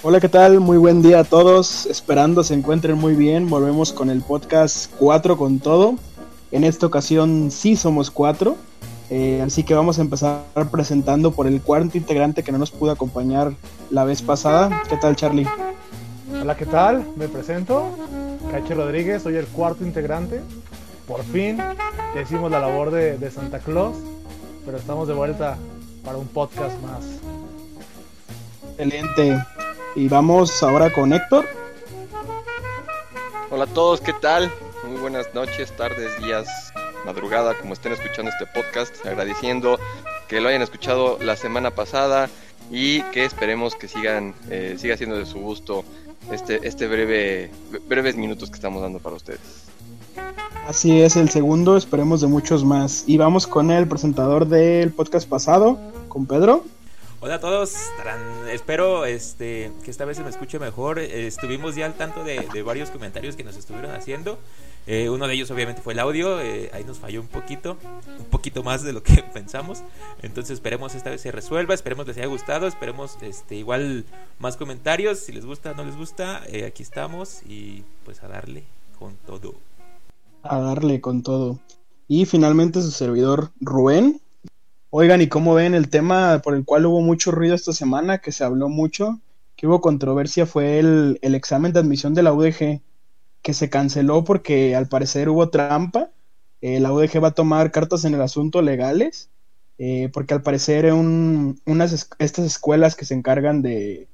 Hola, ¿qué tal? Muy buen día a todos. Esperando se encuentren muy bien. Volvemos con el podcast 4 con todo. En esta ocasión sí somos 4. Eh, así que vamos a empezar presentando por el cuarto integrante que no nos pudo acompañar la vez pasada. ¿Qué tal, Charlie? Hola, ¿qué tal? Me presento. Cache Rodríguez, soy el cuarto integrante. Por fin hicimos la labor de, de Santa Claus, pero estamos de vuelta para un podcast más. Excelente. Y vamos ahora con Héctor. Hola a todos, ¿qué tal? Muy buenas noches, tardes, días, madrugada, como estén escuchando este podcast, agradeciendo que lo hayan escuchado la semana pasada y que esperemos que sigan, eh, siga siendo de su gusto este, este breve, breves minutos que estamos dando para ustedes. Así es, el segundo, esperemos de muchos más. Y vamos con el presentador del podcast pasado, con Pedro. Hola a todos, espero este, que esta vez se me escuche mejor. estuvimos ya al tanto de, varios comentarios que nos estuvieron haciendo. Eh, uno de ellos obviamente fue el audio, eh, ahí nos falló un poquito, un poquito más de lo que pensamos. Entonces esperemos esta vez se resuelva, esperemos les haya gustado, esperemos este, igual más comentarios, si les gusta no les gusta, eh, aquí estamos y pues a darle con todo. A darle con todo. Y finalmente su servidor Rubén, Oigan, ¿y cómo ven el tema por el cual hubo mucho ruido esta semana, que se habló mucho, que hubo controversia, fue el, examen de admisión de la UDG, que se canceló porque al parecer hubo trampa. Eh, la UDG va a tomar cartas en el asunto legales, eh, porque al parecer un, unas, estas escuelas que se encargan de,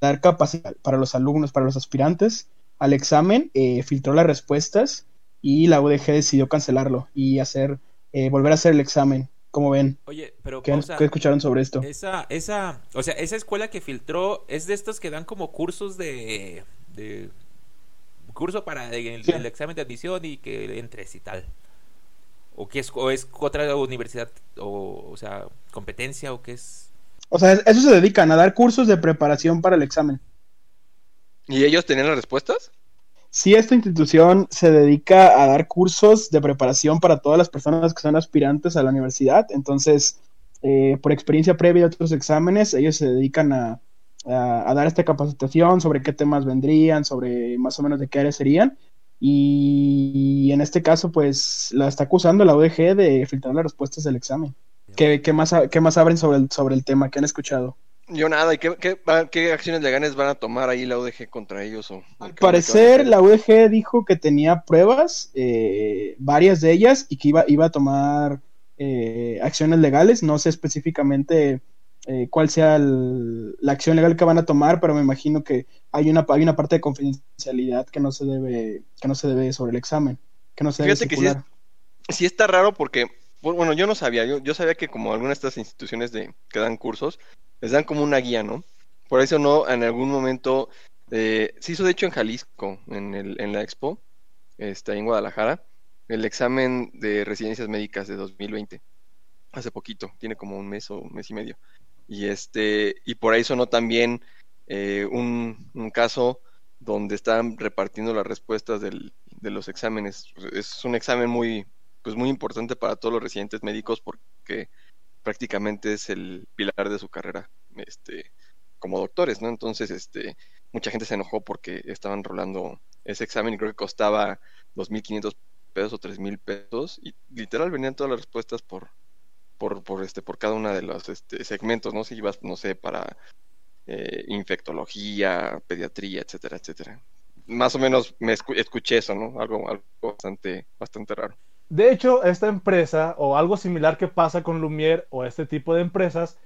dar capacidad para los alumnos, para los aspirantes al examen, eh, filtró las respuestas y la UDG decidió cancelarlo y hacer eh, volver a hacer el examen. ¿Cómo ven? Oye, pero ¿Qué, escucharon sobre esto? Esa, esa, o sea, esa escuela que filtró es de estos que dan como cursos de, curso para el, examen de admisión y que entres y tal. O que es, o es otra universidad, o, o sea, competencia o qué es. O sea, eso se dedican a dar cursos de preparación para el examen. ¿Y ellos tenían las respuestas? Si esta institución se dedica a dar cursos de preparación para todas las personas que son aspirantes a la universidad. Entonces, eh, por experiencia previa de otros exámenes, ellos se dedican a, dar esta capacitación sobre qué temas vendrían, sobre más o menos de qué áreas serían. Y, en este caso, pues la está acusando la UDG de filtrar las respuestas del examen. ¿Qué, más, qué más abren sobre el, sobre el tema? ¿Qué han escuchado? Yo nada, ¿y qué, qué, acciones legales van a tomar ahí la UDG contra ellos? O, Al parecer, la UDG dijo que tenía pruebas, eh, varias de ellas, y que iba, iba a tomar eh, acciones legales. No sé específicamente eh, cuál sea la acción legal que van a tomar, pero me imagino que hay una, hay una parte de confidencialidad que no se debe, que no se debe sobre el examen, que no se Fíjate que sí, está raro porque, bueno, yo no sabía, yo, yo sabía que como algunas de estas instituciones de, que dan cursos, les dan como una guía, ¿no? Por eso no, en algún momento, eh, se hizo de hecho en Jalisco, en, el, en la Expo, está en Guadalajara, el examen de residencias médicas de 2020, hace poquito, tiene como un mes o un mes y medio. Y este, y por ahí sonó también eh, un, un, caso donde están repartiendo las respuestas del, de los exámenes. Es un examen muy, pues muy importante para todos los residentes médicos porque prácticamente es el pilar de su carrera este, como doctores, ¿no? Entonces, este, mucha gente se enojó porque estaban rolando ese examen y creo que costaba 2.500 pesos o 3.000 pesos y literal venían todas las respuestas por, por, por, este, por cada uno de los este, segmentos, ¿no? Si ibas, no sé, para eh, infectología, pediatría, etcétera, etcétera. Más o menos me escuché eso, ¿no? Algo, algo bastante, bastante raro. De hecho, esta empresa o algo similar que pasa con Lumière o este tipo de empresas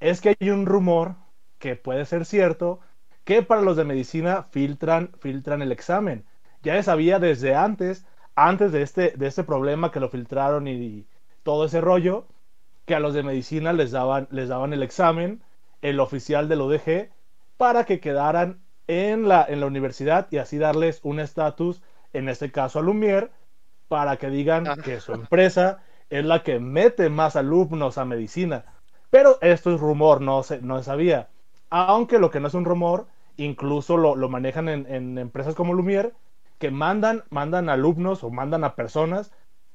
es que hay un rumor que puede ser cierto que para los de medicina filtran, filtran el examen. Ya se sabía desde antes, antes de este, de este problema que lo filtraron y, todo ese rollo, que a los de medicina les daban, les daban el examen, el oficial del ODG, para que quedaran en la, en la universidad y así darles un estatus, en este caso a Lumière, para que digan que su empresa es la que mete más alumnos a medicina. Pero esto es rumor, no se, no sabía. Aunque lo que no es un rumor, incluso lo, lo manejan en, en, empresas como Lumière, que mandan, mandan alumnos o mandan a personas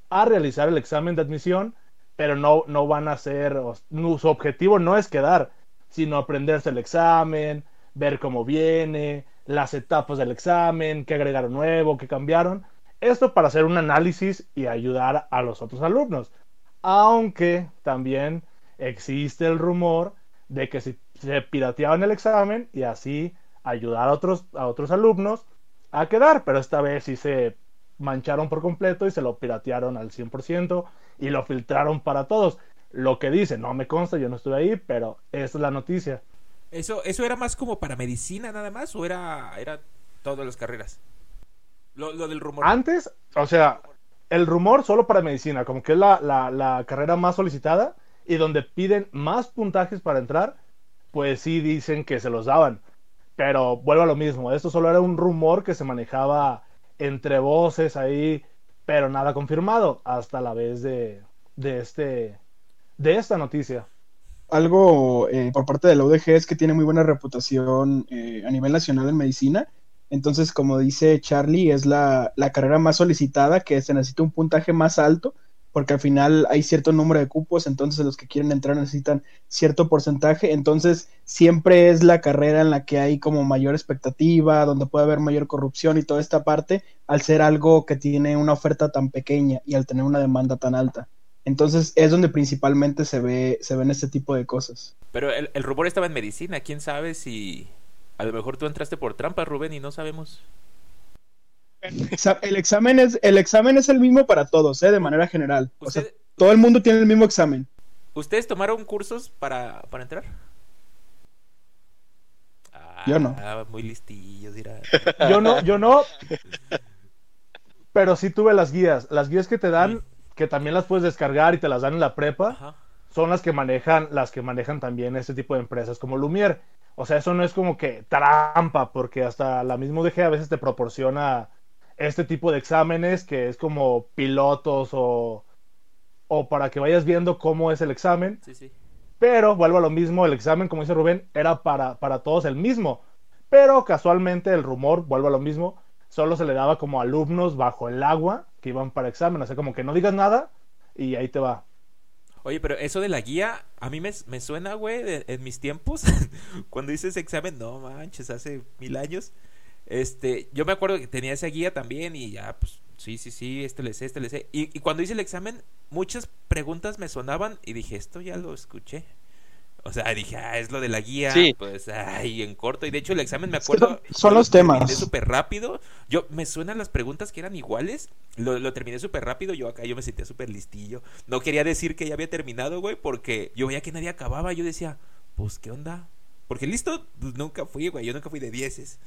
a realizar el examen de admisión, pero no, no van a ser, su objetivo no es quedar, sino aprenderse el examen, ver cómo viene, las etapas del examen, qué agregaron nuevo, qué cambiaron. Esto para hacer un análisis y ayudar a los otros alumnos. Aunque también existe el rumor de que si se pirateaban el examen y así ayudar a otros, a otros alumnos a quedar, pero esta vez sí se mancharon por completo y se lo piratearon al 100% y lo filtraron para todos. Lo que dice, no me consta, yo no estuve ahí, pero esa es la noticia. ¿Eso, eso era más como para medicina nada más o era, era todas las carreras? Lo, lo del rumor. Antes, o sea, el rumor solo para medicina, como que es la, la, la carrera más solicitada y donde piden más puntajes para entrar, pues sí dicen que se los daban. Pero vuelvo a lo mismo, esto solo era un rumor que se manejaba entre voces ahí, pero nada confirmado hasta la vez de, de, este, de esta noticia. Algo eh, por parte de la UDG es que tiene muy buena reputación eh, a nivel nacional en medicina. Entonces, como dice Charlie, es la, la carrera más solicitada, que se necesita un puntaje más alto porque al final hay cierto número de cupos, entonces los que quieren entrar necesitan cierto porcentaje, entonces siempre es la carrera en la que hay como mayor expectativa, donde puede haber mayor corrupción y toda esta parte, al ser algo que tiene una oferta tan pequeña y al tener una demanda tan alta. Entonces es donde principalmente se ve, se ven este tipo de cosas. Pero el, el rumor estaba en medicina, quién sabe si a lo mejor tú entraste por trampa, Rubén, y no sabemos. El examen es el examen es el mismo para todos, ¿eh? de manera general. O sea, todo el mundo tiene el mismo examen. ¿Ustedes tomaron cursos para, para entrar? yo no. Ah, muy listillos, dirá. Yo no, yo no. Pero sí tuve las guías. Las guías que te dan, que también las puedes descargar y te las dan en la prepa, Ajá. son las que manejan, las que manejan también este tipo de empresas como Lumière. O sea, eso no es como que trampa, porque hasta la misma UDG a veces te proporciona este tipo de exámenes que es como pilotos o, o para que vayas viendo cómo es el examen. Sí, sí. Pero vuelvo a lo mismo, el examen, como dice Rubén, era para, para todos el mismo. Pero casualmente el rumor, vuelvo a lo mismo, solo se le daba como alumnos bajo el agua que iban para examen. O sea, como que no digas nada y ahí te va. Oye, pero eso de la guía, a mí me, suena, güey, en mis tiempos, cuando hice ese examen, no manches, hace mil años. Este, yo me acuerdo que tenía esa guía también y ya, pues, sí, sí, sí, este le sé, este le sé. Y, y cuando hice el examen, muchas preguntas me sonaban y dije, esto ya lo escuché. O sea, dije, ah, es lo de la guía, Sí. pues, ay, en corto. Y de hecho, el examen me Es que acuerdo. son- son los temas. terminé súper rápido. Yo, me suenan las preguntas que eran iguales. Lo, lo terminé súper rápido. Yo acá, yo me sentía súper listillo. No quería decir que ya había terminado, güey, porque yo veía que nadie acababa. Yo decía, pues, ¿qué onda? Porque listo, pues, nunca fui, güey. Yo nunca fui de dieces.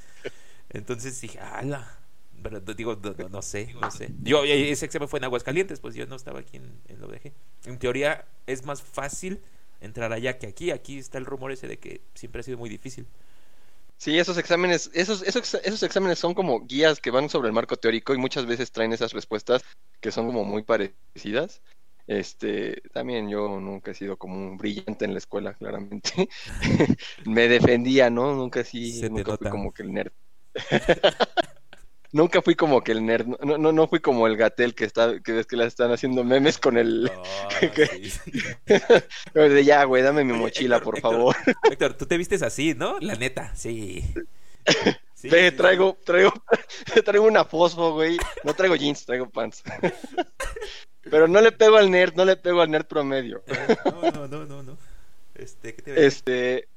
Entonces dije, ala. Pero digo, no, no- no sé, no sé. Yo, ese examen fue en Aguascalientes, pues yo no estaba aquí en, en lo dejé. En teoría, es más fácil entrar allá que aquí. Aquí está el rumor ese de que siempre ha sido muy difícil. Sí, esos exámenes, esos, esos, esos exámenes son como guías que van sobre el marco teórico y muchas veces traen esas respuestas que son como muy parecidas. Este, también yo nunca he sido como un brillante en la escuela, claramente. Me defendía, ¿no? Nunca sí, nunca fui como que el nerd. Nunca fui como que el nerd, no, no, no fui como el gatel que está, que ves que le están haciendo memes con el de ya, güey, dame mi mochila, Héctor, por Héctor, favor. Héctor, tú te vistes así, ¿no? La neta, sí. Sí, Ve, sí, traigo, traigo, traigo una fosfo, güey. No traigo jeans, traigo pants. Pero no le pego al nerd, no le pego al nerd promedio. No, no, no, no, no. Este, ¿qué te? Este,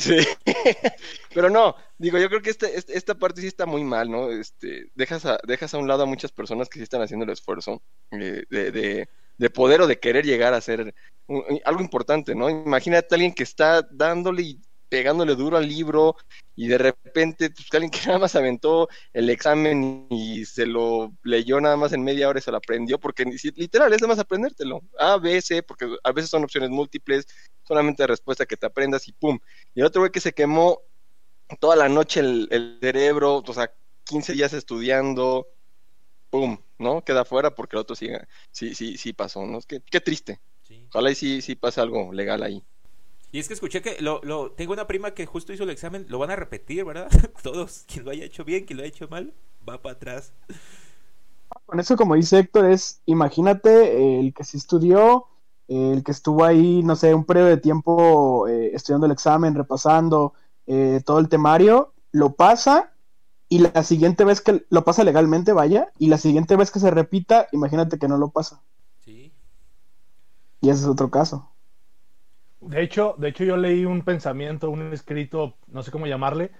sí. Pero no, digo, yo creo que este, este- esta parte sí está muy mal, ¿no? Este, dejas a, dejas a un lado a muchas personas que sí están haciendo el esfuerzo eh, de, de, de poder o de querer llegar a ser algo importante, ¿no? Imagínate a alguien que está dándole y pegándole duro al libro y de repente, pues alguien que nada más aventó el examen y se lo leyó nada más en media hora y se lo aprendió, porque literal es nada más aprendértelo. A, B, C, porque a veces son opciones múltiples, solamente respuesta que te aprendas y pum. Y el otro güey que se quemó toda la noche el, el cerebro, o sea, 15 días estudiando, pum, ¿no? Queda fuera porque el otro sí, sí, sí, sí pasó, ¿no? Qué, qué triste. Sí. Ojalá y sí, sí pase algo legal ahí. Y es que escuché que lo, lo, tengo una prima que justo hizo el examen, lo van a repetir, ¿verdad? Todos, quien lo haya hecho bien, quien lo haya hecho mal, va para atrás. Con eso, como dice Héctor, es, imagínate, eh, el que sí estudió, eh, el que estuvo ahí, no sé, un periodo de tiempo eh, estudiando el examen, repasando eh, todo el temario, lo pasa y la siguiente vez que lo pasa legalmente, vaya, y la siguiente vez que se repita, imagínate que no lo pasa. Sí. Y ese es otro caso. De hecho, de hecho yo leí un pensamiento, un escrito, no sé cómo llamarle,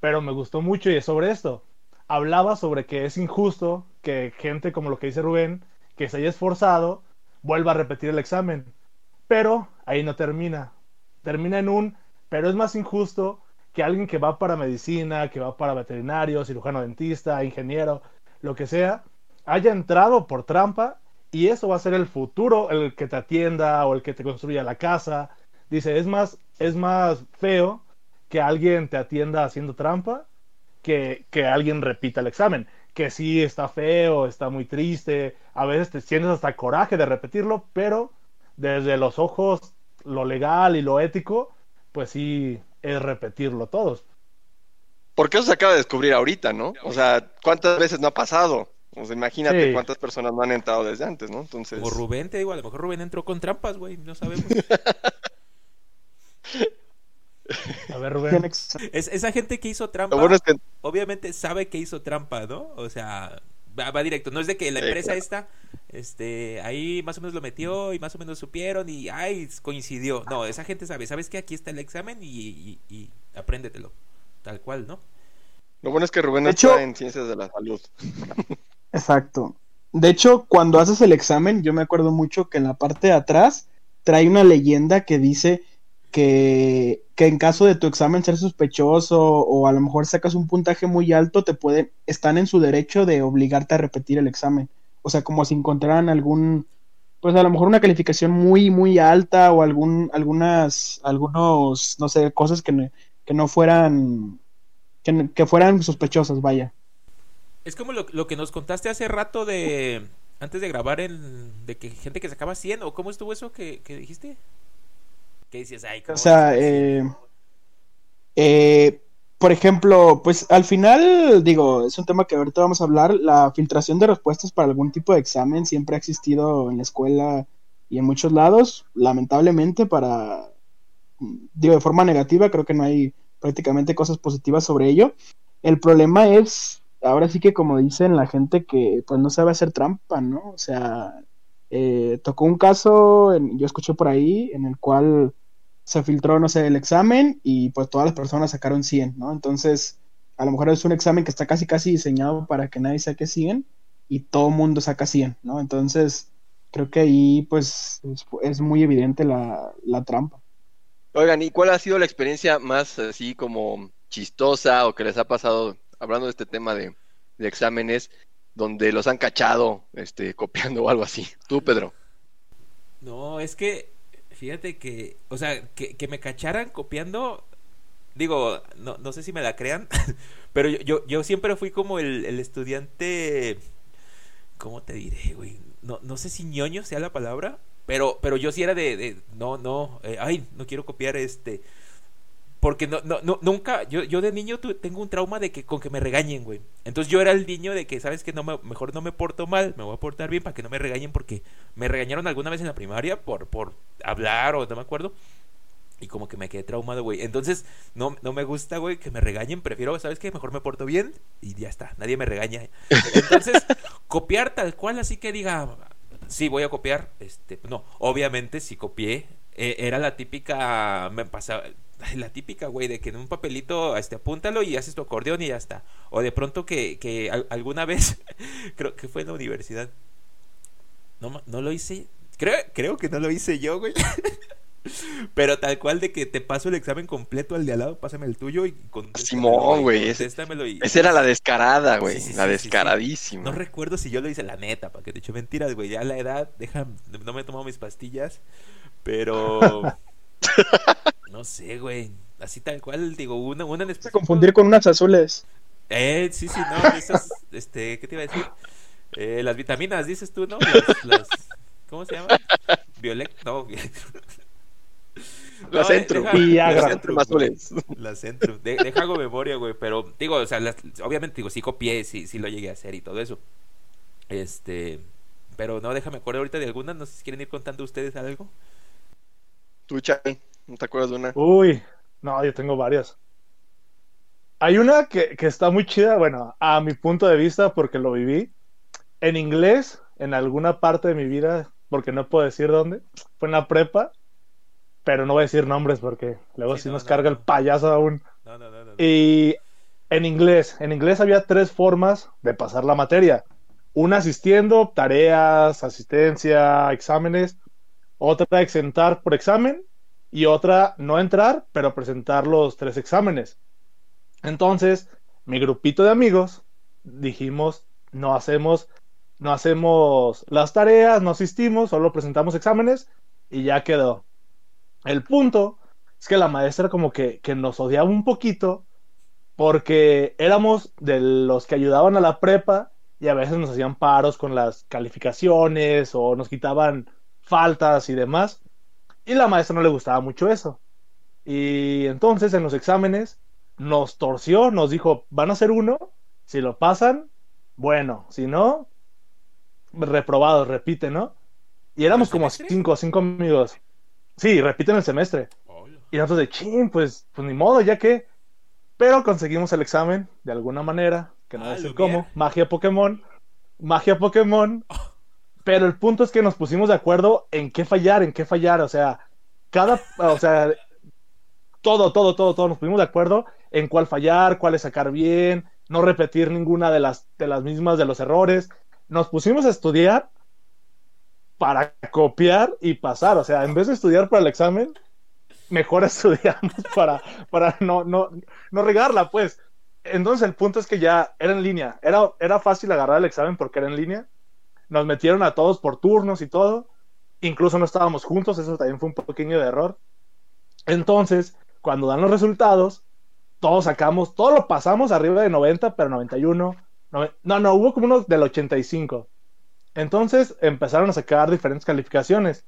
pero me gustó mucho y es sobre esto. Hablaba sobre que es injusto que gente como lo que dice Rubén, que se haya esforzado, vuelva a repetir el examen. Pero ahí no termina. Termina en un, pero es más injusto que alguien que va para medicina, que va para veterinario, cirujano dentista, ingeniero, lo que sea, haya entrado por trampa y eso va a ser el futuro, el que te atienda o el que te construya la casa. Dice, es más, es más feo que alguien te atienda haciendo trampa que, que alguien repita el examen. Que sí está feo, está muy triste, a veces te sientes hasta coraje de repetirlo, pero desde los ojos, lo legal y lo ético, pues sí es repetirlo todos. Porque eso se acaba de descubrir ahorita, ¿no? O sea, ¿cuántas veces no ha pasado? O sea, imagínate Sí. cuántas personas no han entrado desde antes, ¿no? Entonces, Como Rubén, te digo, a lo mejor Rubén entró con trampas, güey, no sabemos. A ver, Rubén. Es, esa gente que hizo trampa, lo bueno es que obviamente sabe que hizo trampa, ¿no? O sea, va, va directo. No es de que la Sí, empresa claro. esta, este, ahí más o menos lo metió y más o menos supieron y, ay, coincidió. No, esa gente sabe. Sabes que aquí está el examen y, y, y apréndetelo. Tal cual, ¿no? lo bueno es que Rubén De está hecho- en ciencias de la salud. Exacto. De hecho, cuando haces el examen, yo me acuerdo mucho que en la parte de atrás trae una leyenda que dice que, que en caso de tu examen ser sospechoso o a lo mejor sacas un puntaje muy alto, te pueden, están en su derecho de obligarte a repetir el examen. O sea, como si encontraran algún, pues a lo mejor una calificación muy, muy alta o algún, algunas, algunos, no sé, cosas que no, que no fueran, que, que fueran sospechosas, vaya. Es como lo, lo que nos contaste hace rato de. Antes de grabar el. De que gente que sacaba 100, o cómo estuvo eso que, que dijiste? Que dices, ay, ¿cómo O sea, vas a sacar 100? eh, eh, por ejemplo, pues al final, digo, es un tema que ahorita vamos a hablar, la filtración de respuestas para algún tipo de examen siempre ha existido en la escuela y en muchos lados, lamentablemente para, digo, de forma negativa, creo que no hay prácticamente cosas positivas sobre ello. El problema es, ahora sí que como dicen la gente que pues no sabe hacer trampa, ¿no? O sea, eh, tocó un caso, yo escuché por ahí, en el cual se filtró, no sé, el examen y pues todas las personas sacaron 100, ¿no? Entonces, a lo mejor es un examen que está casi casi diseñado para que nadie saque 100 y todo mundo saca 100, ¿no? Entonces, creo que ahí pues es, es muy evidente la, la trampa. Oigan, ¿y cuál ha sido la experiencia más así como chistosa o que les ha pasado hablando de este tema de, exámenes donde los han cachado este copiando o algo así? Tú, Pedro. No, es que, fíjate que, o sea, que, que me cacharan copiando, digo, no, no sé si me la crean, pero yo, yo, yo siempre fui como el, el estudiante, ¿cómo te diré, güey? No, no sé si ñoño sea la palabra, pero, pero yo sí era de, de no, no, eh, ay, no quiero copiar este, porque no, no, no, nunca, yo, yo de niño tu- tengo un trauma de que con que me regañen, güey. Entonces yo era el niño de que, ¿sabes que No me, mejor no me porto mal, me voy a portar bien para que no me regañen porque me regañaron alguna vez en la primaria por, por hablar o no me acuerdo. Y como que me quedé traumado, güey. Entonces, no, no me gusta, güey, que me regañen. Prefiero, ¿sabes qué? Mejor me porto bien y ya está. Nadie me regaña. Entonces, copiar tal cual, así que diga, sí, voy a copiar. Este, no, obviamente sí copié. Eh, era la típica, me pasaba, la típica, güey, de que en un papelito, este, apúntalo y haces tu acordeón y ya está. O de pronto que, que al- alguna vez, creo que fue en la universidad, no, no lo hice, creo, creo que no lo hice yo, güey. Pero tal cual de que te paso el examen completo al de al lado, pásame el tuyo y contéstamelo, Simón, güey, Esa era la descarada, güey. Sí, sí, la sí, descaradísima. no recuerdo si yo lo hice la neta, para que te eche mentiras, güey. Ya la edad, deja, no me he tomado mis pastillas, pero no sé, güey. Así tal cual, digo, una, una en Se específico. confundir con unas azules. Eh, sí, sí, no, esas, este, ¿qué te iba a decir? Eh, las vitaminas, dices tú, ¿no? Las, las- ¿cómo se llama? Violet, no. La No, Centrum. deja- Viagra. la azules. La Centrum. De, deja hago memoria, güey. Pero, digo, o sea, las- obviamente, digo, sí copié, sí, sí lo llegué a hacer y todo eso. Este. pero no, déjame acuerdo ahorita de alguna, no sé si quieren ir contando ustedes algo. Tú, Chay, ¿no te acuerdas de una? Uy, no, yo tengo varias. Hay una que, que está muy chida, bueno, a mi punto de vista, porque lo viví. En inglés, en alguna parte de mi vida, porque no puedo decir dónde, fue en la prepa, pero no voy a decir nombres porque luego Sí, sí no, nos no, carga no. el payaso aún. No, no, no, no. Y en inglés, en inglés había tres formas de pasar la materia. Una asistiendo, tareas, asistencia, exámenes. Otra exentar por examen. Y otra no entrar, pero presentar los tres exámenes. Entonces, mi grupito de amigos dijimos, no hacemos, no hacemos las tareas, no asistimos, solo presentamos exámenes y ya quedó. El punto es que la maestra como que, que nos odiaba un poquito porque éramos de los que ayudaban a la prepa y a veces nos hacían paros con las calificaciones o nos quitaban faltas y demás. Y la maestra no le gustaba mucho eso. Y entonces en los exámenes nos torció, nos dijo, van a hacer uno, si lo pasan, bueno, si no, reprobados, repite, ¿no? Y éramos ¿El como cinco, cinco amigos. Sí, repiten el semestre. Y nosotros de chin, pues, pues ni modo, ya que. Pero conseguimos el examen de alguna manera, que no Ah, sé cómo. Magia Pokémon. Magia Pokémon. Pero el punto es que nos pusimos de acuerdo en qué fallar, en qué fallar. O sea, cada. O sea, todo, todo, todo, todo. Nos pusimos de acuerdo en cuál fallar, cuál sacar bien, no repetir ninguna de las, de las mismas de los errores. Nos pusimos a estudiar para copiar y pasar. O sea, en vez de estudiar para el examen, mejor estudiamos para, para no, no, no regarla, pues. Entonces el punto es que ya era en línea. Era, era fácil agarrar el examen porque era en línea. Nos metieron a todos por turnos y todo. Incluso no estábamos juntos, eso también fue un pequeño error. Entonces, cuando dan los resultados, todos sacamos, todo lo pasamos arriba de 90, pero 91. nove- No, no, hubo como uno del 85. Entonces empezaron a sacar diferentes calificaciones,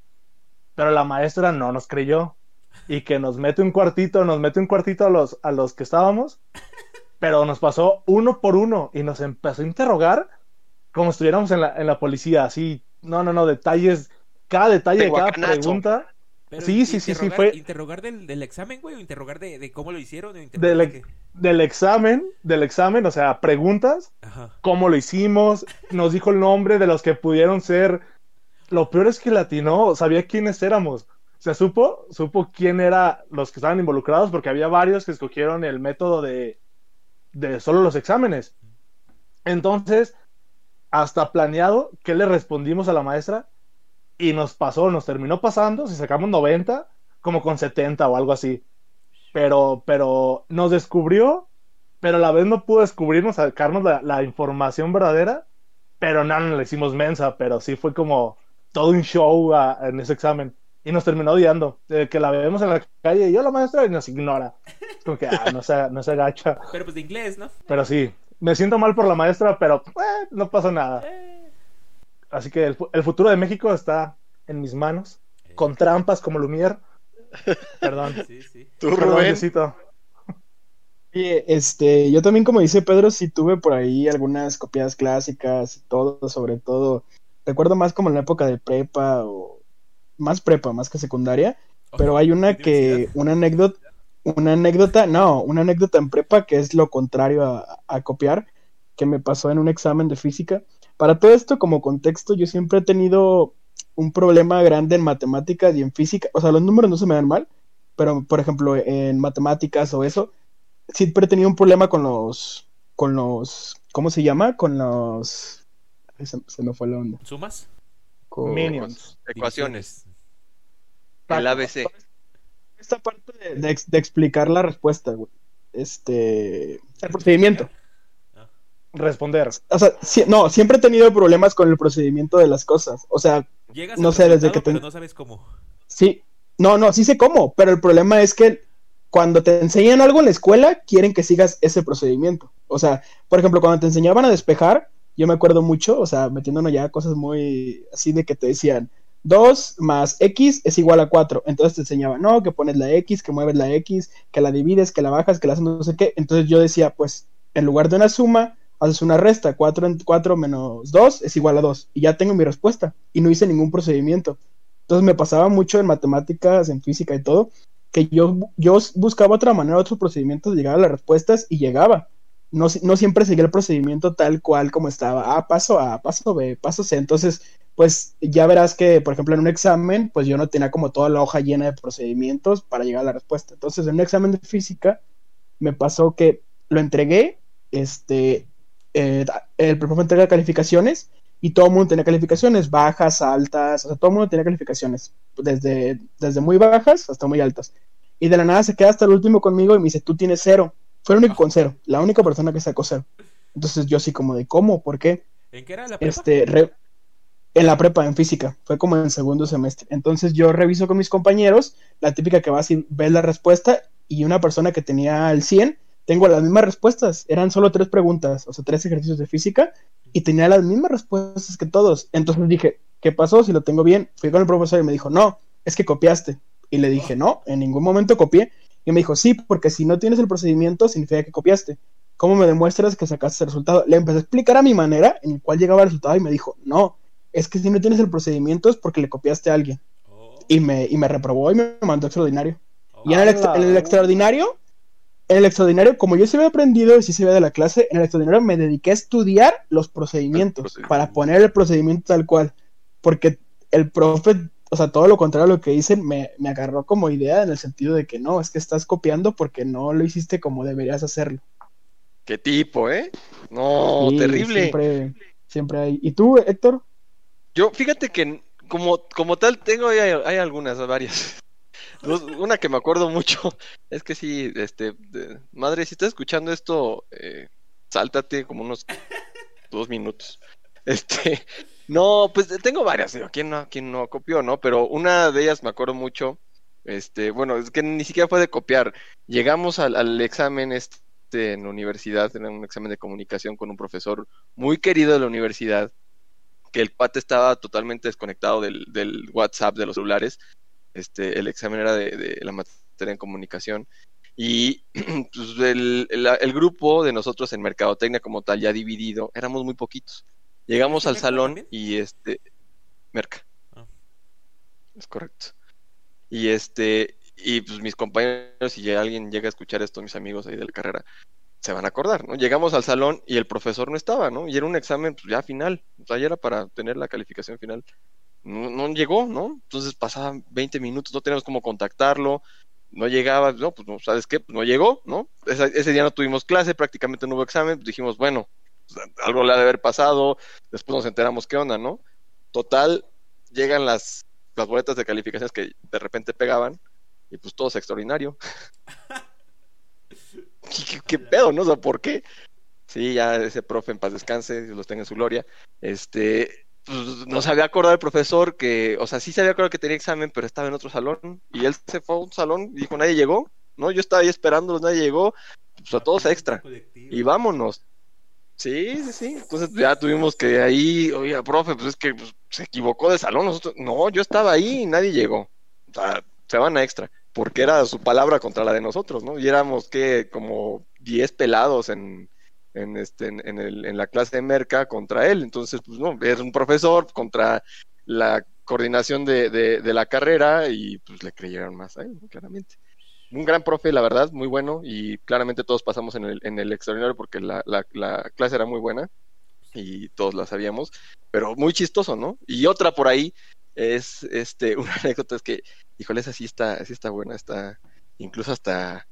pero la maestra no nos creyó y que nos mete un cuartito, nos mete un cuartito a los, a los que estábamos, pero nos pasó uno por uno y nos empezó a interrogar como estuviéramos en la, en la policía, así, no, no, no, detalles, cada detalle de cada pregunta. Pero Sí, sí, sí, sí, interrogar- fue- ¿Interrogar del, del examen, güey? ¿O interrogar de, de cómo lo hicieron? ¿O interrogar Del, de del examen, del examen, o sea, preguntas, Ajá. cómo lo hicimos, nos dijo el nombre de los que pudieron ser. Lo peor es que latinó, sabía quiénes éramos. O sea, supo, supo quién era los que estaban involucrados, porque había varios que escogieron el método de, de solo los exámenes. Entonces, hasta planeado, ¿qué le respondimos a la maestra? Y nos pasó, nos terminó pasando, si sacamos 90, como con 70 o algo así. Pero, pero nos descubrió pero a la vez no pudo descubrirnos, sacarnos la, la información verdadera, pero no, no le hicimos mensa, pero sí fue como todo un show a- en ese examen. Y nos terminó odiando, de que la vemos en la calle y yo la maestra y nos ignora. Es como que, ah, no se, no se agacha. Pero pues de inglés, ¿no? Pero sí, me siento mal por la maestra, pero eh, no pasa nada. Eh. Así que el, fu- el futuro de México está en mis manos, con trampas como Lumière. Perdón, Sí, sí. ¿Tú, Rubén? Este, yo también, como dice Pedro, sí tuve por ahí algunas copias clásicas y todo, sobre todo, recuerdo más como en la época de prepa o más prepa, más que secundaria, pero hay una que, una anécdota, una anécdota, no, una anécdota en prepa que es lo contrario a, a copiar, que me pasó en un examen de física. Para todo esto, como contexto, yo siempre he tenido un problema grande en matemáticas y en física, o sea, los números no se me dan mal, pero por ejemplo, en matemáticas o eso, siempre he tenido un problema con los, con los, ¿cómo se llama? Con los, se, se me fue la onda. ¿Sumas? Con Minions. Ecuaciones. El ABC. esta parte de, de ex- de explicar la respuesta, güey. Este, el procedimiento. Responder. O sea, no, siempre he tenido problemas con el procedimiento de las cosas. O sea, Llegas No sé, desde que te- pero no sabes cómo. sí, no, no, sí sé cómo, pero el problema es que cuando te enseñan algo en la escuela, quieren que sigas ese procedimiento. O sea, por ejemplo, cuando te enseñaban a despejar, yo me acuerdo mucho, o sea, metiéndonos ya a cosas muy así de que te decían 2 más X es igual a 4. Entonces te enseñaban, no, que pones la X, que mueves la X, que la divides, que la bajas, que la haces no sé qué. Entonces yo decía, pues, en lugar de una suma, haces una resta, 4 en 4 menos 2 es igual a 2, y ya tengo mi respuesta, y no hice ningún procedimiento. Entonces me pasaba mucho en matemáticas, en física y todo, que yo, yo buscaba otra manera, otros procedimientos de llegar a las respuestas y llegaba. No, no siempre seguía el procedimiento tal cual como estaba. Ah, paso A, paso B, paso C. Entonces, pues ya verás que, por ejemplo, en un examen, pues yo no tenía como toda la hoja llena de procedimientos para llegar a la respuesta. Entonces, en un examen de física, me pasó que lo entregué, este, eh, el profe entrega calificaciones y todo el mundo tenía calificaciones, bajas, altas, o sea, todo el mundo tenía calificaciones, desde, desde muy bajas hasta muy altas. Y de la nada se queda hasta el último conmigo y me dice, tú tienes cero. Fue el único con cero, la única persona que sacó cero. Entonces yo así como de, ¿cómo? ¿Por qué? ¿En qué era la prepa? Este, en la prepa, en física, fue como en segundo semestre. Entonces yo reviso con mis compañeros, la típica que vas y ves la respuesta y una persona que tenía el 100 tengo las mismas respuestas. Eran solo tres preguntas, o sea, tres ejercicios de física, y tenía las mismas respuestas que todos. Entonces dije, ¿qué pasó? Si lo tengo bien. Fui con el profesor y me dijo, no, es que copiaste. Y le dije, no, en ningún momento copié. Y me dijo, sí, porque si no tienes el procedimiento, significa que copiaste. ¿Cómo me demuestras que sacaste el resultado? Le empecé a explicar a mi manera en el cual llegaba el resultado y me dijo, no, es que si no tienes el procedimiento es porque le copiaste a alguien. Oh. Y me, y me reprobó y me mandó extraordinario. Y en el, ¡Hala! en el extraordinario, en el extraordinario, como yo se había aprendido y sí se veía de la clase, en el extraordinario me dediqué a estudiar los procedimientos procedimiento. para poner el procedimiento tal cual. Porque el profe, o sea, todo lo contrario a lo que dicen, me, me agarró como idea en el sentido de que no, es que estás copiando porque no lo hiciste como deberías hacerlo. Qué tipo, ¿eh? No, terrible. Siempre, siempre hay. ¿Y tú, Héctor? Yo, fíjate que como, como tal, tengo hay, hay algunas, varias. Una que me acuerdo mucho, es que sí, este, madre, si estás escuchando esto, eh, sáltate como unos dos minutos. Este, no, pues tengo varias, digo, ¿quién no, quién no copió, no? Pero una de ellas me acuerdo mucho, este, bueno, es que ni siquiera fue de copiar. Llegamos al, al examen este en la universidad, era un examen de comunicación con un profesor muy querido de la universidad, que el cuate estaba totalmente desconectado del, del WhatsApp de los celulares. Este, el examen era de, de la materia en comunicación. Y pues, el, el- el grupo de nosotros en mercadotecnia como tal, ya dividido, éramos muy poquitos. Llegamos ¿Es al salón también? y este, Merca. Ah. Es correcto. Y este, y pues mis compañeros, si alguien llega a escuchar esto, mis amigos ahí de la carrera, se van a acordar, ¿no? Llegamos al salón y el profesor no estaba, ¿no? Y era un examen pues, ya final, o sea, ya era para tener la calificación final. No, no llegó, ¿no? Entonces pasaban 20 minutos, no teníamos cómo contactarlo, no llegaba, no, pues no, ¿sabes qué? Pues no llegó, ¿no? Esa- ese día no tuvimos clase, prácticamente no hubo examen, pues dijimos, bueno, pues, algo le ha de haber pasado, después nos enteramos qué onda, ¿no? Total, llegan las, las boletas de calificaciones que de repente pegaban y pues todo es extraordinario. ¿Qué, pedo, no? O sea, ¿por qué? Sí, ya ese profe en paz descanse, Dios los tenga en su gloria. Este, pues, no se había acordado el profesor que, o sea, sí se había acordado que tenía examen, pero estaba en otro salón. Y él se fue a un salón y dijo, nadie llegó, ¿no? Yo estaba ahí esperándolos, nadie llegó. Pues a todos extra. Y vámonos. Sí, sí, sí. Entonces ya tuvimos que ahí, oiga, profe, pues es que pues, se equivocó de salón. Nosotros, no, yo estaba ahí y nadie llegó. O sea, se van a extra. Porque era su palabra contra la de nosotros, ¿no? Y éramos que como 10 pelados en, en, este, en, el, en la clase de Merca contra él. Entonces, pues no, es un profesor contra la coordinación de, de, de la carrera y pues le creyeron más a él, ¿no? claramente. Un gran profe, la verdad, muy bueno y claramente todos pasamos en el, en el extraordinario porque la, la, la clase era muy buena y todos la sabíamos, pero muy chistoso, ¿no? Y otra por ahí es este una anécdota es que, híjole, esa sí está, sí está buena, está incluso hasta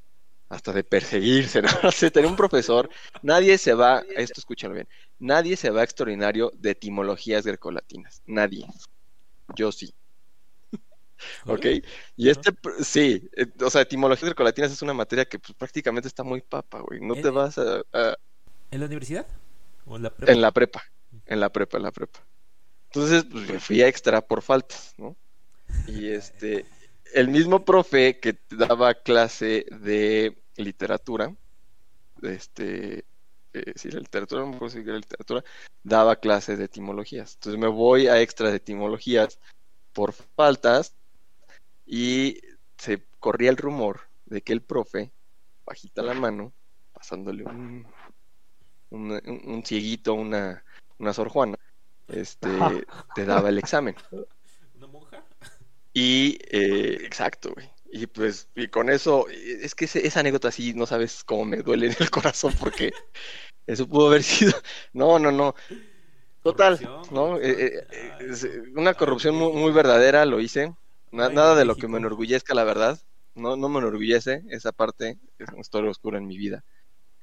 hasta de perseguirse, ¿no? O sea, tener un profesor, nadie se va, esto escúchalo bien, nadie se va a extraordinario de etimologías grecolatinas, nadie. Yo sí. ¿Ok? Y este, sí, eh, o sea, etimologías grecolatinas es una materia que pues, prácticamente está muy papa, güey. No te vas a, a- ¿En la universidad? ¿O en la prepa? en la prepa, en la prepa, en la prepa. Entonces, pues fui a extra por faltas, ¿no? Y este, el mismo profe que daba clase de literatura, este, eh, sí, la literatura, no me acuerdo si era literatura, daba clase de etimologías. Entonces me voy a extra de etimologías por faltas y se corría el rumor de que el profe, bajita la mano, pasándole un, un, un- un cieguito, una, una Sor Juana, este, te daba el examen. Y, eh, exacto, güey. Y pues, y con eso, es que ese- esa anécdota sí, no sabes cómo me duele en el corazón porque eso pudo haber sido, no, no, no. Total, ¿no? Eh, eh, una corrupción muy, muy verdadera, lo hice. Na- nada de lo que me enorgullezca, la verdad. No, no me enorgullece esa parte, es una historia oscura en mi vida.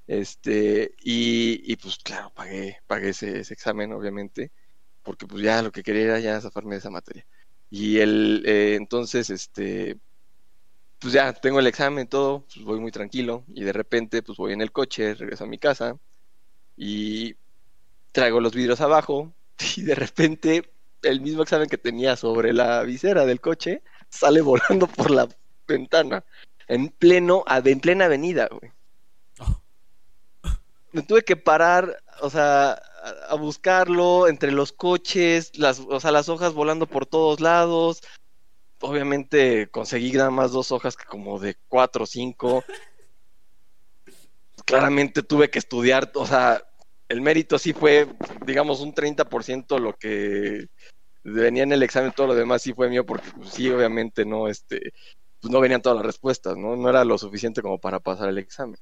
Este, y, y pues claro, pagué, pagué ese, ese examen, obviamente, porque pues ya lo que quería era ya zafarme de esa materia. Y el, eh, entonces, este, pues ya tengo el examen, todo, pues voy muy tranquilo, y de repente, pues voy en el coche, regreso a mi casa, y traigo los vidrios abajo, y de repente, el mismo examen que tenía sobre la visera del coche, sale volando por la ventana, en pleno, en plena avenida, güey. Oh, me tuve que parar, o sea, a, a buscarlo entre los coches, las, o sea, las hojas volando por todos lados. Obviamente conseguí nada más dos hojas que como de cuatro o cinco. Claramente tuve que estudiar, o sea, el mérito sí fue, digamos, un 30% lo que venía en el examen, todo lo demás sí fue mío, porque pues, sí, obviamente no, este, pues no venían todas las respuestas, ¿no? No era lo suficiente como para pasar el examen.